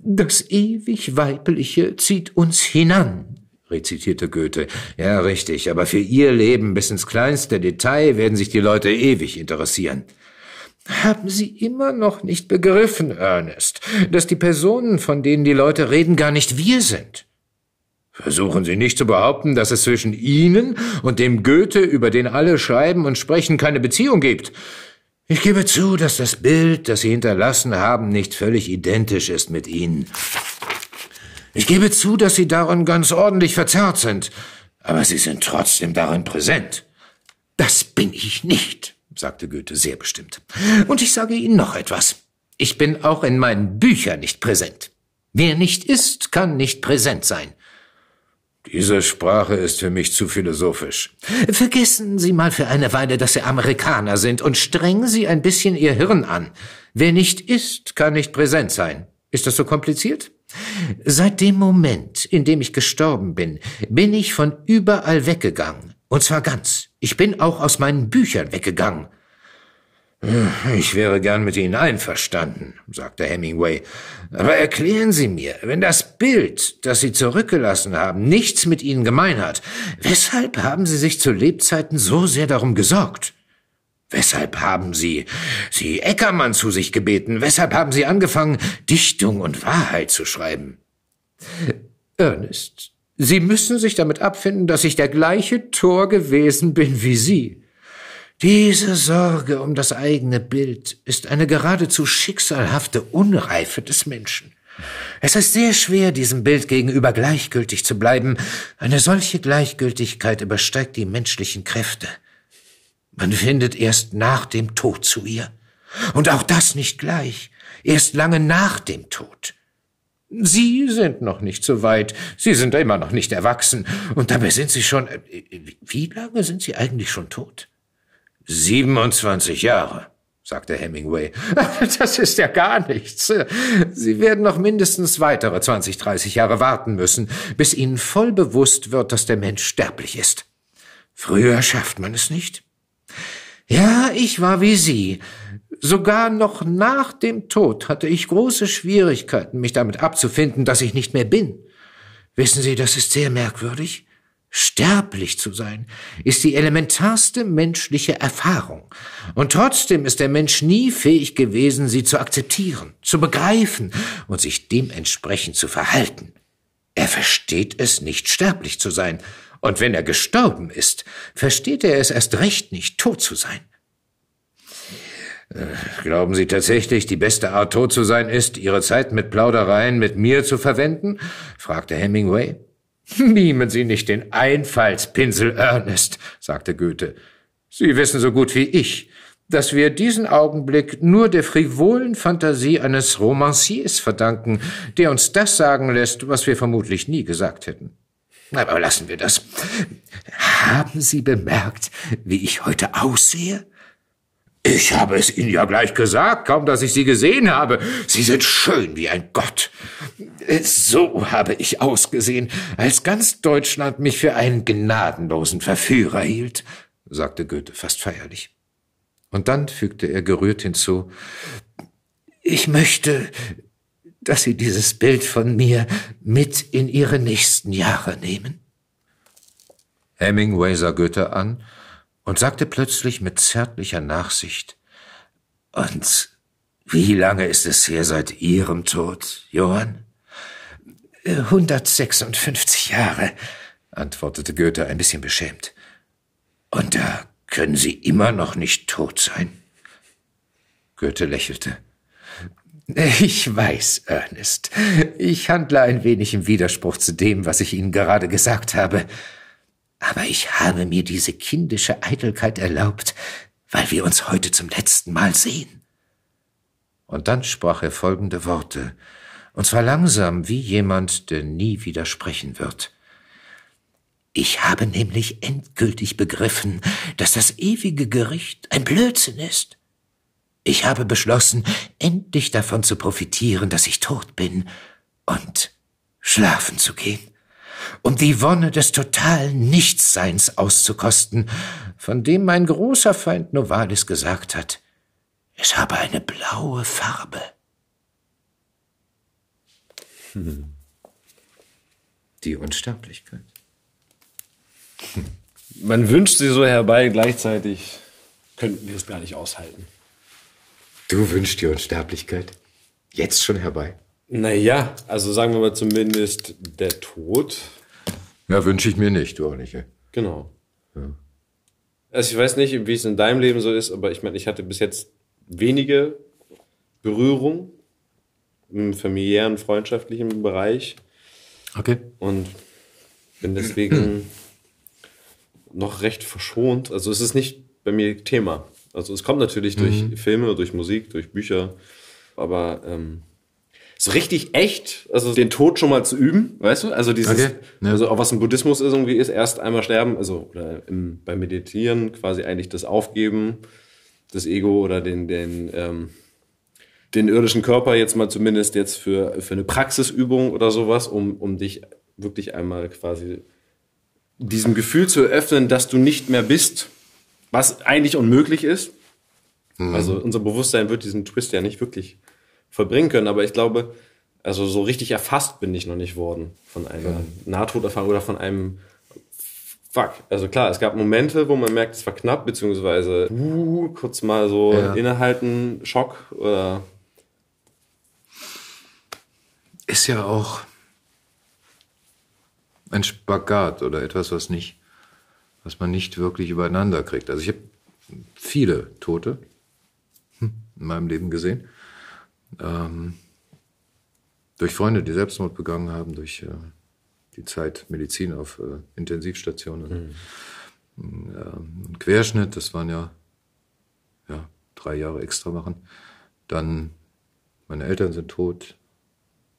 Das ewig Weibliche zieht uns hinan, rezitierte Goethe. Ja, richtig, aber für ihr Leben bis ins kleinste Detail werden sich die Leute ewig interessieren. Haben Sie immer noch nicht begriffen, Ernest, dass die Personen, von denen die Leute reden, gar nicht wir sind? Versuchen Sie nicht zu behaupten, dass es zwischen Ihnen und dem Goethe, über den alle schreiben und sprechen, keine Beziehung gibt. Ich gebe zu, dass das Bild, das Sie hinterlassen haben, nicht völlig identisch ist mit Ihnen. Ich gebe zu, dass Sie darin ganz ordentlich verzerrt sind, aber Sie sind trotzdem darin präsent. Das bin ich nicht sagte Goethe sehr bestimmt. Und ich sage Ihnen noch etwas. Ich bin auch in meinen Büchern nicht präsent. Wer nicht ist, kann nicht präsent sein. Diese Sprache ist für mich zu philosophisch. Vergessen Sie mal für eine Weile, dass Sie Amerikaner sind und strengen Sie ein bisschen Ihr Hirn an. Wer nicht ist, kann nicht präsent sein. Ist das so kompliziert? Seit dem Moment, in dem ich gestorben bin, bin ich von überall weggegangen. Und zwar ganz. Ich bin auch aus meinen Büchern weggegangen. Ich wäre gern mit Ihnen einverstanden, sagte Hemingway. Aber erklären Sie mir, wenn das Bild, das Sie zurückgelassen haben, nichts mit Ihnen gemein hat, weshalb haben Sie sich zu Lebzeiten so sehr darum gesorgt? Weshalb haben Sie, Sie Eckermann zu sich gebeten? Weshalb haben Sie angefangen, Dichtung und Wahrheit zu schreiben? Ernest, Sie müssen sich damit abfinden, dass ich der gleiche Tor gewesen bin wie Sie. Diese Sorge um das eigene Bild ist eine geradezu schicksalhafte Unreife des Menschen. Es ist sehr schwer, diesem Bild gegenüber gleichgültig zu bleiben. Eine solche Gleichgültigkeit übersteigt die menschlichen Kräfte. Man findet erst nach dem Tod zu ihr. Und auch das nicht gleich, erst lange nach dem Tod. Sie sind noch nicht so weit. Sie sind immer noch nicht erwachsen. Und dabei sind Sie schon. Äh, wie lange sind Sie eigentlich schon tot? 27 Jahre, sagte Hemingway. *laughs* Das ist ja gar nichts. Sie werden noch mindestens weitere 20, 30 Jahre warten müssen, bis Ihnen voll bewusst wird, dass der Mensch sterblich ist. Früher schafft man es nicht. Ja, ich war wie Sie. Sogar noch nach dem Tod hatte ich große Schwierigkeiten, mich damit abzufinden, dass ich nicht mehr bin. Wissen Sie, das ist sehr merkwürdig. Sterblich zu sein ist die elementarste menschliche Erfahrung. Und trotzdem ist der Mensch nie fähig gewesen, sie zu akzeptieren, zu begreifen und sich dementsprechend zu verhalten. Er versteht es nicht, sterblich zu sein. Und wenn er gestorben ist, versteht er es erst recht nicht, tot zu sein. Äh, glauben Sie tatsächlich, die beste Art, tot zu sein, ist, Ihre Zeit mit Plaudereien mit mir zu verwenden? fragte Hemingway. *laughs* Mimen Sie nicht den Einfallspinsel, Ernest, sagte Goethe. Sie wissen so gut wie ich, dass wir diesen Augenblick nur der frivolen Fantasie eines Romanciers verdanken, der uns das sagen lässt, was wir vermutlich nie gesagt hätten. Aber lassen wir das. Haben Sie bemerkt, wie ich heute aussehe? Ich habe es Ihnen ja gleich gesagt, kaum dass ich Sie gesehen habe. Sie sind schön wie ein Gott. So habe ich ausgesehen, als ganz Deutschland mich für einen gnadenlosen Verführer hielt, sagte Goethe fast feierlich. Und dann fügte er gerührt hinzu, ich möchte, dass Sie dieses Bild von mir mit in Ihre nächsten Jahre nehmen. Hemingway sah Goethe an und sagte plötzlich mit zärtlicher Nachsicht, und wie lange ist es her seit Ihrem Tod, Johann? 156 Jahre, antwortete Goethe ein bisschen beschämt. Und da können Sie immer noch nicht tot sein? Goethe lächelte. *laughs* Ich weiß, Ernest. Ich handle ein wenig im Widerspruch zu dem, was ich Ihnen gerade gesagt habe. Aber ich habe mir diese kindische Eitelkeit erlaubt, weil wir uns heute zum letzten Mal sehen. Und dann sprach er folgende Worte, und zwar langsam wie jemand, der nie widersprechen wird. Ich habe nämlich endgültig begriffen, dass das ewige Gericht ein Blödsinn ist. Ich habe beschlossen, endlich davon zu profitieren, dass ich tot bin und schlafen zu gehen um die Wonne des totalen Nichtsseins auszukosten, von dem mein großer Feind Novalis gesagt hat, es habe eine blaue Farbe. Die Unsterblichkeit. Man wünscht sie so herbei, gleichzeitig könnten wir es gar nicht aushalten. Du wünschst die Unsterblichkeit? Jetzt schon herbei? Naja, also sagen wir mal zumindest der Tod. Ja, wünsche ich mir nicht, du auch nicht. Ey. Genau. Ja. Also ich weiß nicht, wie es in deinem Leben so ist, aber ich meine, ich hatte bis jetzt wenige Berührung im familiären, freundschaftlichen Bereich. Okay. Und bin deswegen *clears throat* noch recht verschont. Also es ist nicht bei mir Thema. Also es kommt natürlich durch mhm. Filme, durch Musik, durch Bücher, aber ähm, so richtig echt, also den Tod schon mal zu üben, weißt du? Also dieses, okay, ja. also auch was im Buddhismus ist irgendwie ist, erst einmal sterben, also oder im, beim Meditieren quasi eigentlich das Aufgeben des Ego oder den, den, ähm, den irdischen Körper jetzt mal zumindest jetzt für, für eine Praxisübung oder sowas, um, um dich wirklich einmal quasi diesem Gefühl zu eröffnen, dass du nicht mehr bist, was eigentlich unmöglich ist. Mhm. Also unser Bewusstsein wird diesen Twist ja nicht wirklich vollbringen können. Aber ich glaube, also so richtig erfasst bin ich noch nicht worden von einer ja. Nahtoderfahrung oder von einem Fuck. Also klar, es gab Momente, wo man merkt, es war knapp, beziehungsweise uh, kurz mal so ja. innehalten, Schock oder. Ist ja auch ein Spagat oder etwas, was nicht, was man nicht wirklich übereinander kriegt. Also ich habe viele Tote in meinem Leben gesehen ähm, durch Freunde, die Selbstmord begangen haben, durch äh, die Zeit Medizin auf äh, Intensivstationen. Mhm. Äh, Querschnitt, das waren ja, ja drei Jahre extra machen. Dann meine Eltern sind tot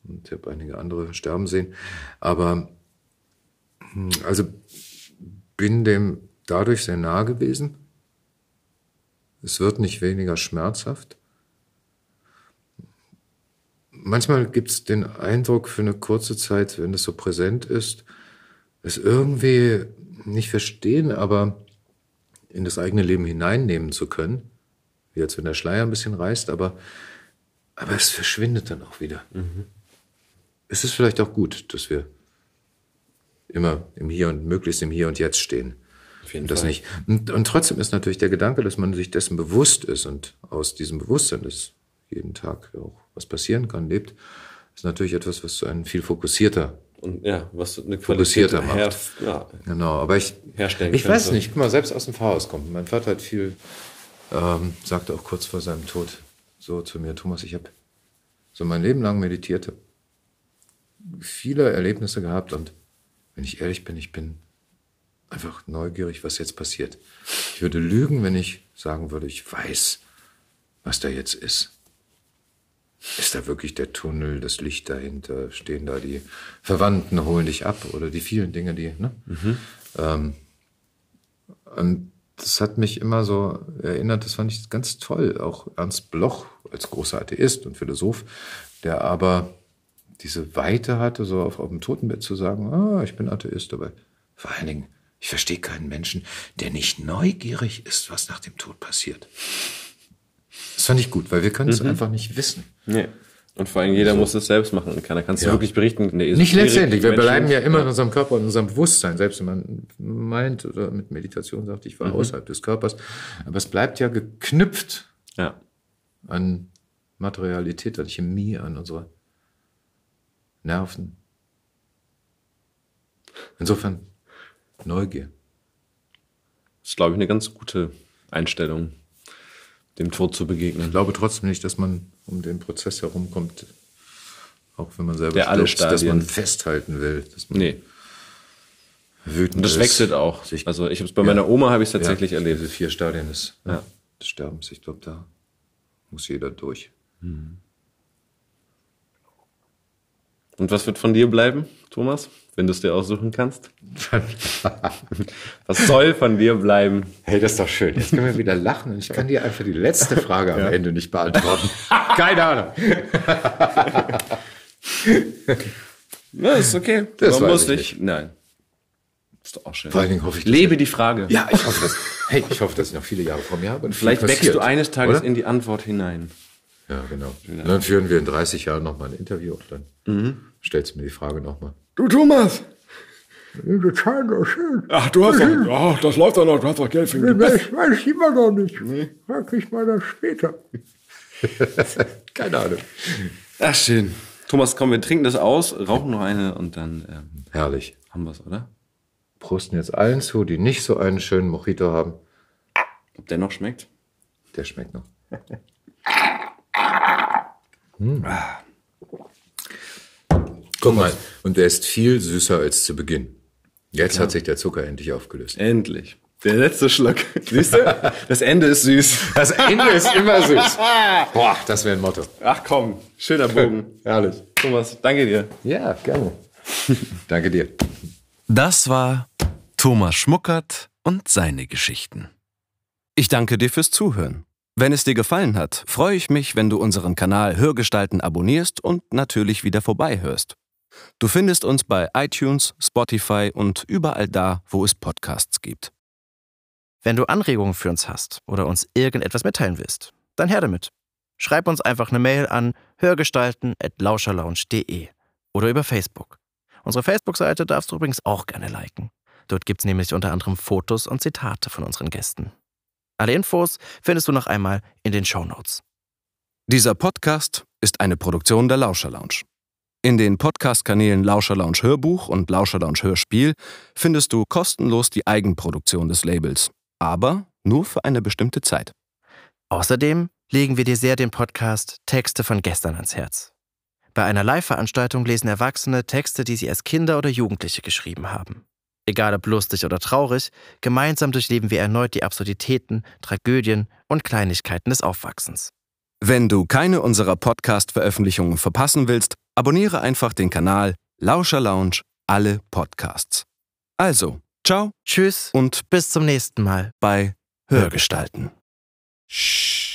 und ich habe einige andere sterben sehen. Aber hm, also bin dem dadurch sehr nah gewesen. Es wird nicht weniger schmerzhaft manchmal gibt es den Eindruck für eine kurze Zeit, wenn es so präsent ist, es irgendwie nicht verstehen, aber in das eigene Leben hineinnehmen zu können. Wie als wenn der Schleier ein bisschen reißt, aber, aber es verschwindet dann auch wieder. Mhm. Es ist vielleicht auch gut, dass wir immer im Hier und möglichst im Hier und Jetzt stehen. Auf jeden und das Fall. nicht. Und, und trotzdem ist natürlich der Gedanke, dass man sich dessen bewusst ist und aus diesem Bewusstsein des jeden Tag auch was passieren kann, lebt, ist natürlich etwas, was einen viel fokussierter und ja, was eine fokussierter macht. Her, ja, genau, aber ich, herstellen ich weiß nicht, guck mal, selbst aus dem Pfarrhaus kommt. Mein Vater hat viel, ähm, sagte auch kurz vor seinem Tod so zu mir, Thomas, ich habe so mein Leben lang meditiert, viele Erlebnisse gehabt und wenn ich ehrlich bin, ich bin einfach neugierig, was jetzt passiert. Ich würde lügen, wenn ich sagen würde, ich weiß, was da jetzt ist. Ist da wirklich der Tunnel, das Licht dahinter? Stehen da die Verwandten, holen dich ab oder die vielen Dinge, die, ne? Mhm. Ähm, das hat mich immer so erinnert, das fand ich ganz toll. Auch Ernst Bloch als großer Atheist und Philosoph, der aber diese Weite hatte, so auf, auf dem Totenbett zu sagen, ah, ich bin Atheist, aber vor allen Dingen, ich verstehe keinen Menschen, der nicht neugierig ist, was nach dem Tod passiert. Das fand ich gut, weil wir können es einfach nicht wissen. Nee. Und vor allem jeder muss es selbst machen und keiner kann es Ja. wirklich berichten. Nee, Nicht letztendlich, wir Menschen- bleiben ja immer in unserem Körper und unserem Bewusstsein, selbst wenn man meint oder mit Meditation sagt, ich war außerhalb des Körpers. Aber es bleibt ja geknüpft Ja. an Materialität, an Chemie, an unsere Nerven. Insofern Neugier. Das ist, glaube ich, eine ganz gute Einstellung, dem Tod zu begegnen. Ich glaube trotzdem nicht, dass man um den Prozess herumkommt, auch wenn man selber Der alle stürzt, dass man Stadien- festhalten will, dass man Nee. wütend Und das ist. wechselt auch. Sich- Also ich habe es bei meiner Oma habe ich es tatsächlich ja, erlebt. Diese vier Stadien des, Ja. des Sterbens. Ich glaube, da muss jeder durch. Und was wird von dir bleiben, Thomas, wenn du es dir aussuchen kannst? *laughs* Was soll von dir bleiben? Hey, das ist doch schön. Jetzt können wir wieder lachen und ich kann dir einfach die letzte Frage am Ende nicht beantworten. *laughs* Keine Ahnung. Ja, ist okay. Das weiß muss ich nicht. Nein. Ist doch auch schön. Vor allen Dingen hoffe ich, Lebe die Frage. Ja, ich hoffe, dass, hey, ich hoffe, dass ich noch viele Jahre vor mir habe. Und *laughs* Vielleicht viel wächst du eines Tages oder? in die Antwort hinein. Ja, genau. Und dann führen wir in 30 Jahren nochmal ein Interview und dann Mhm. stellst du mir die Frage nochmal. Du Thomas! Das scheint doch schön. Ach, du hast doch, ach, das läuft doch noch, du hast doch Geld für den Das weiß ich immer noch nicht. Frag ich mal das später. *laughs* Keine Ahnung. Ach, schön. Thomas, komm, wir trinken das aus, rauchen noch eine und dann ähm, Herrlich. haben wir es, oder? Prosten jetzt allen zu, die nicht so einen schönen Mojito haben. Ob der noch schmeckt? Der schmeckt noch. *laughs* Guck mal, und der ist viel süßer als zu Beginn. Jetzt hat sich der Zucker endlich aufgelöst. Endlich. Der letzte Schluck. *laughs* Siehst du? Das Ende ist süß. Das Ende ist immer süß. *laughs* Boah, das wäre ein Motto. Ach komm, schöner Bogen. *laughs* Herrlich. Thomas, danke dir. Ja, gerne. Danke dir. Das war Thomas Schmuckert und seine Geschichten. Ich danke dir fürs Zuhören. Wenn es dir gefallen hat, freue ich mich, wenn du unseren Kanal Hörgestalten abonnierst und natürlich wieder vorbeihörst. Du findest uns bei iTunes, Spotify und überall da, wo es Podcasts gibt. Wenn du Anregungen für uns hast oder uns irgendetwas mitteilen willst, dann her damit. Schreib uns einfach eine Mail an hörgestalten.lauscherlounge.de oder über Facebook. Unsere Facebook-Seite darfst du übrigens auch gerne liken. Dort gibt's nämlich unter anderem Fotos und Zitate von unseren Gästen. Alle Infos findest du noch einmal in den Shownotes. Dieser Podcast ist eine Produktion der Lauscher Lounge. In den Podcast-Kanälen Lauscher Lounge Hörbuch und Lauscher Lounge Hörspiel findest du kostenlos die Eigenproduktion des Labels, aber nur für eine bestimmte Zeit. Außerdem legen wir dir sehr den Podcast Texte von gestern ans Herz. Bei einer Live-Veranstaltung lesen Erwachsene Texte, die sie als Kinder oder Jugendliche geschrieben haben. Egal ob lustig oder traurig, gemeinsam durchleben wir erneut die Absurditäten, Tragödien und Kleinigkeiten des Aufwachsens. Wenn du keine unserer Podcast-Veröffentlichungen verpassen willst, abonniere einfach den Kanal Lauscher Lounge alle Podcasts. Also, ciao Tschüss und bis zum nächsten Mal. bei Hörgestalten. Shh.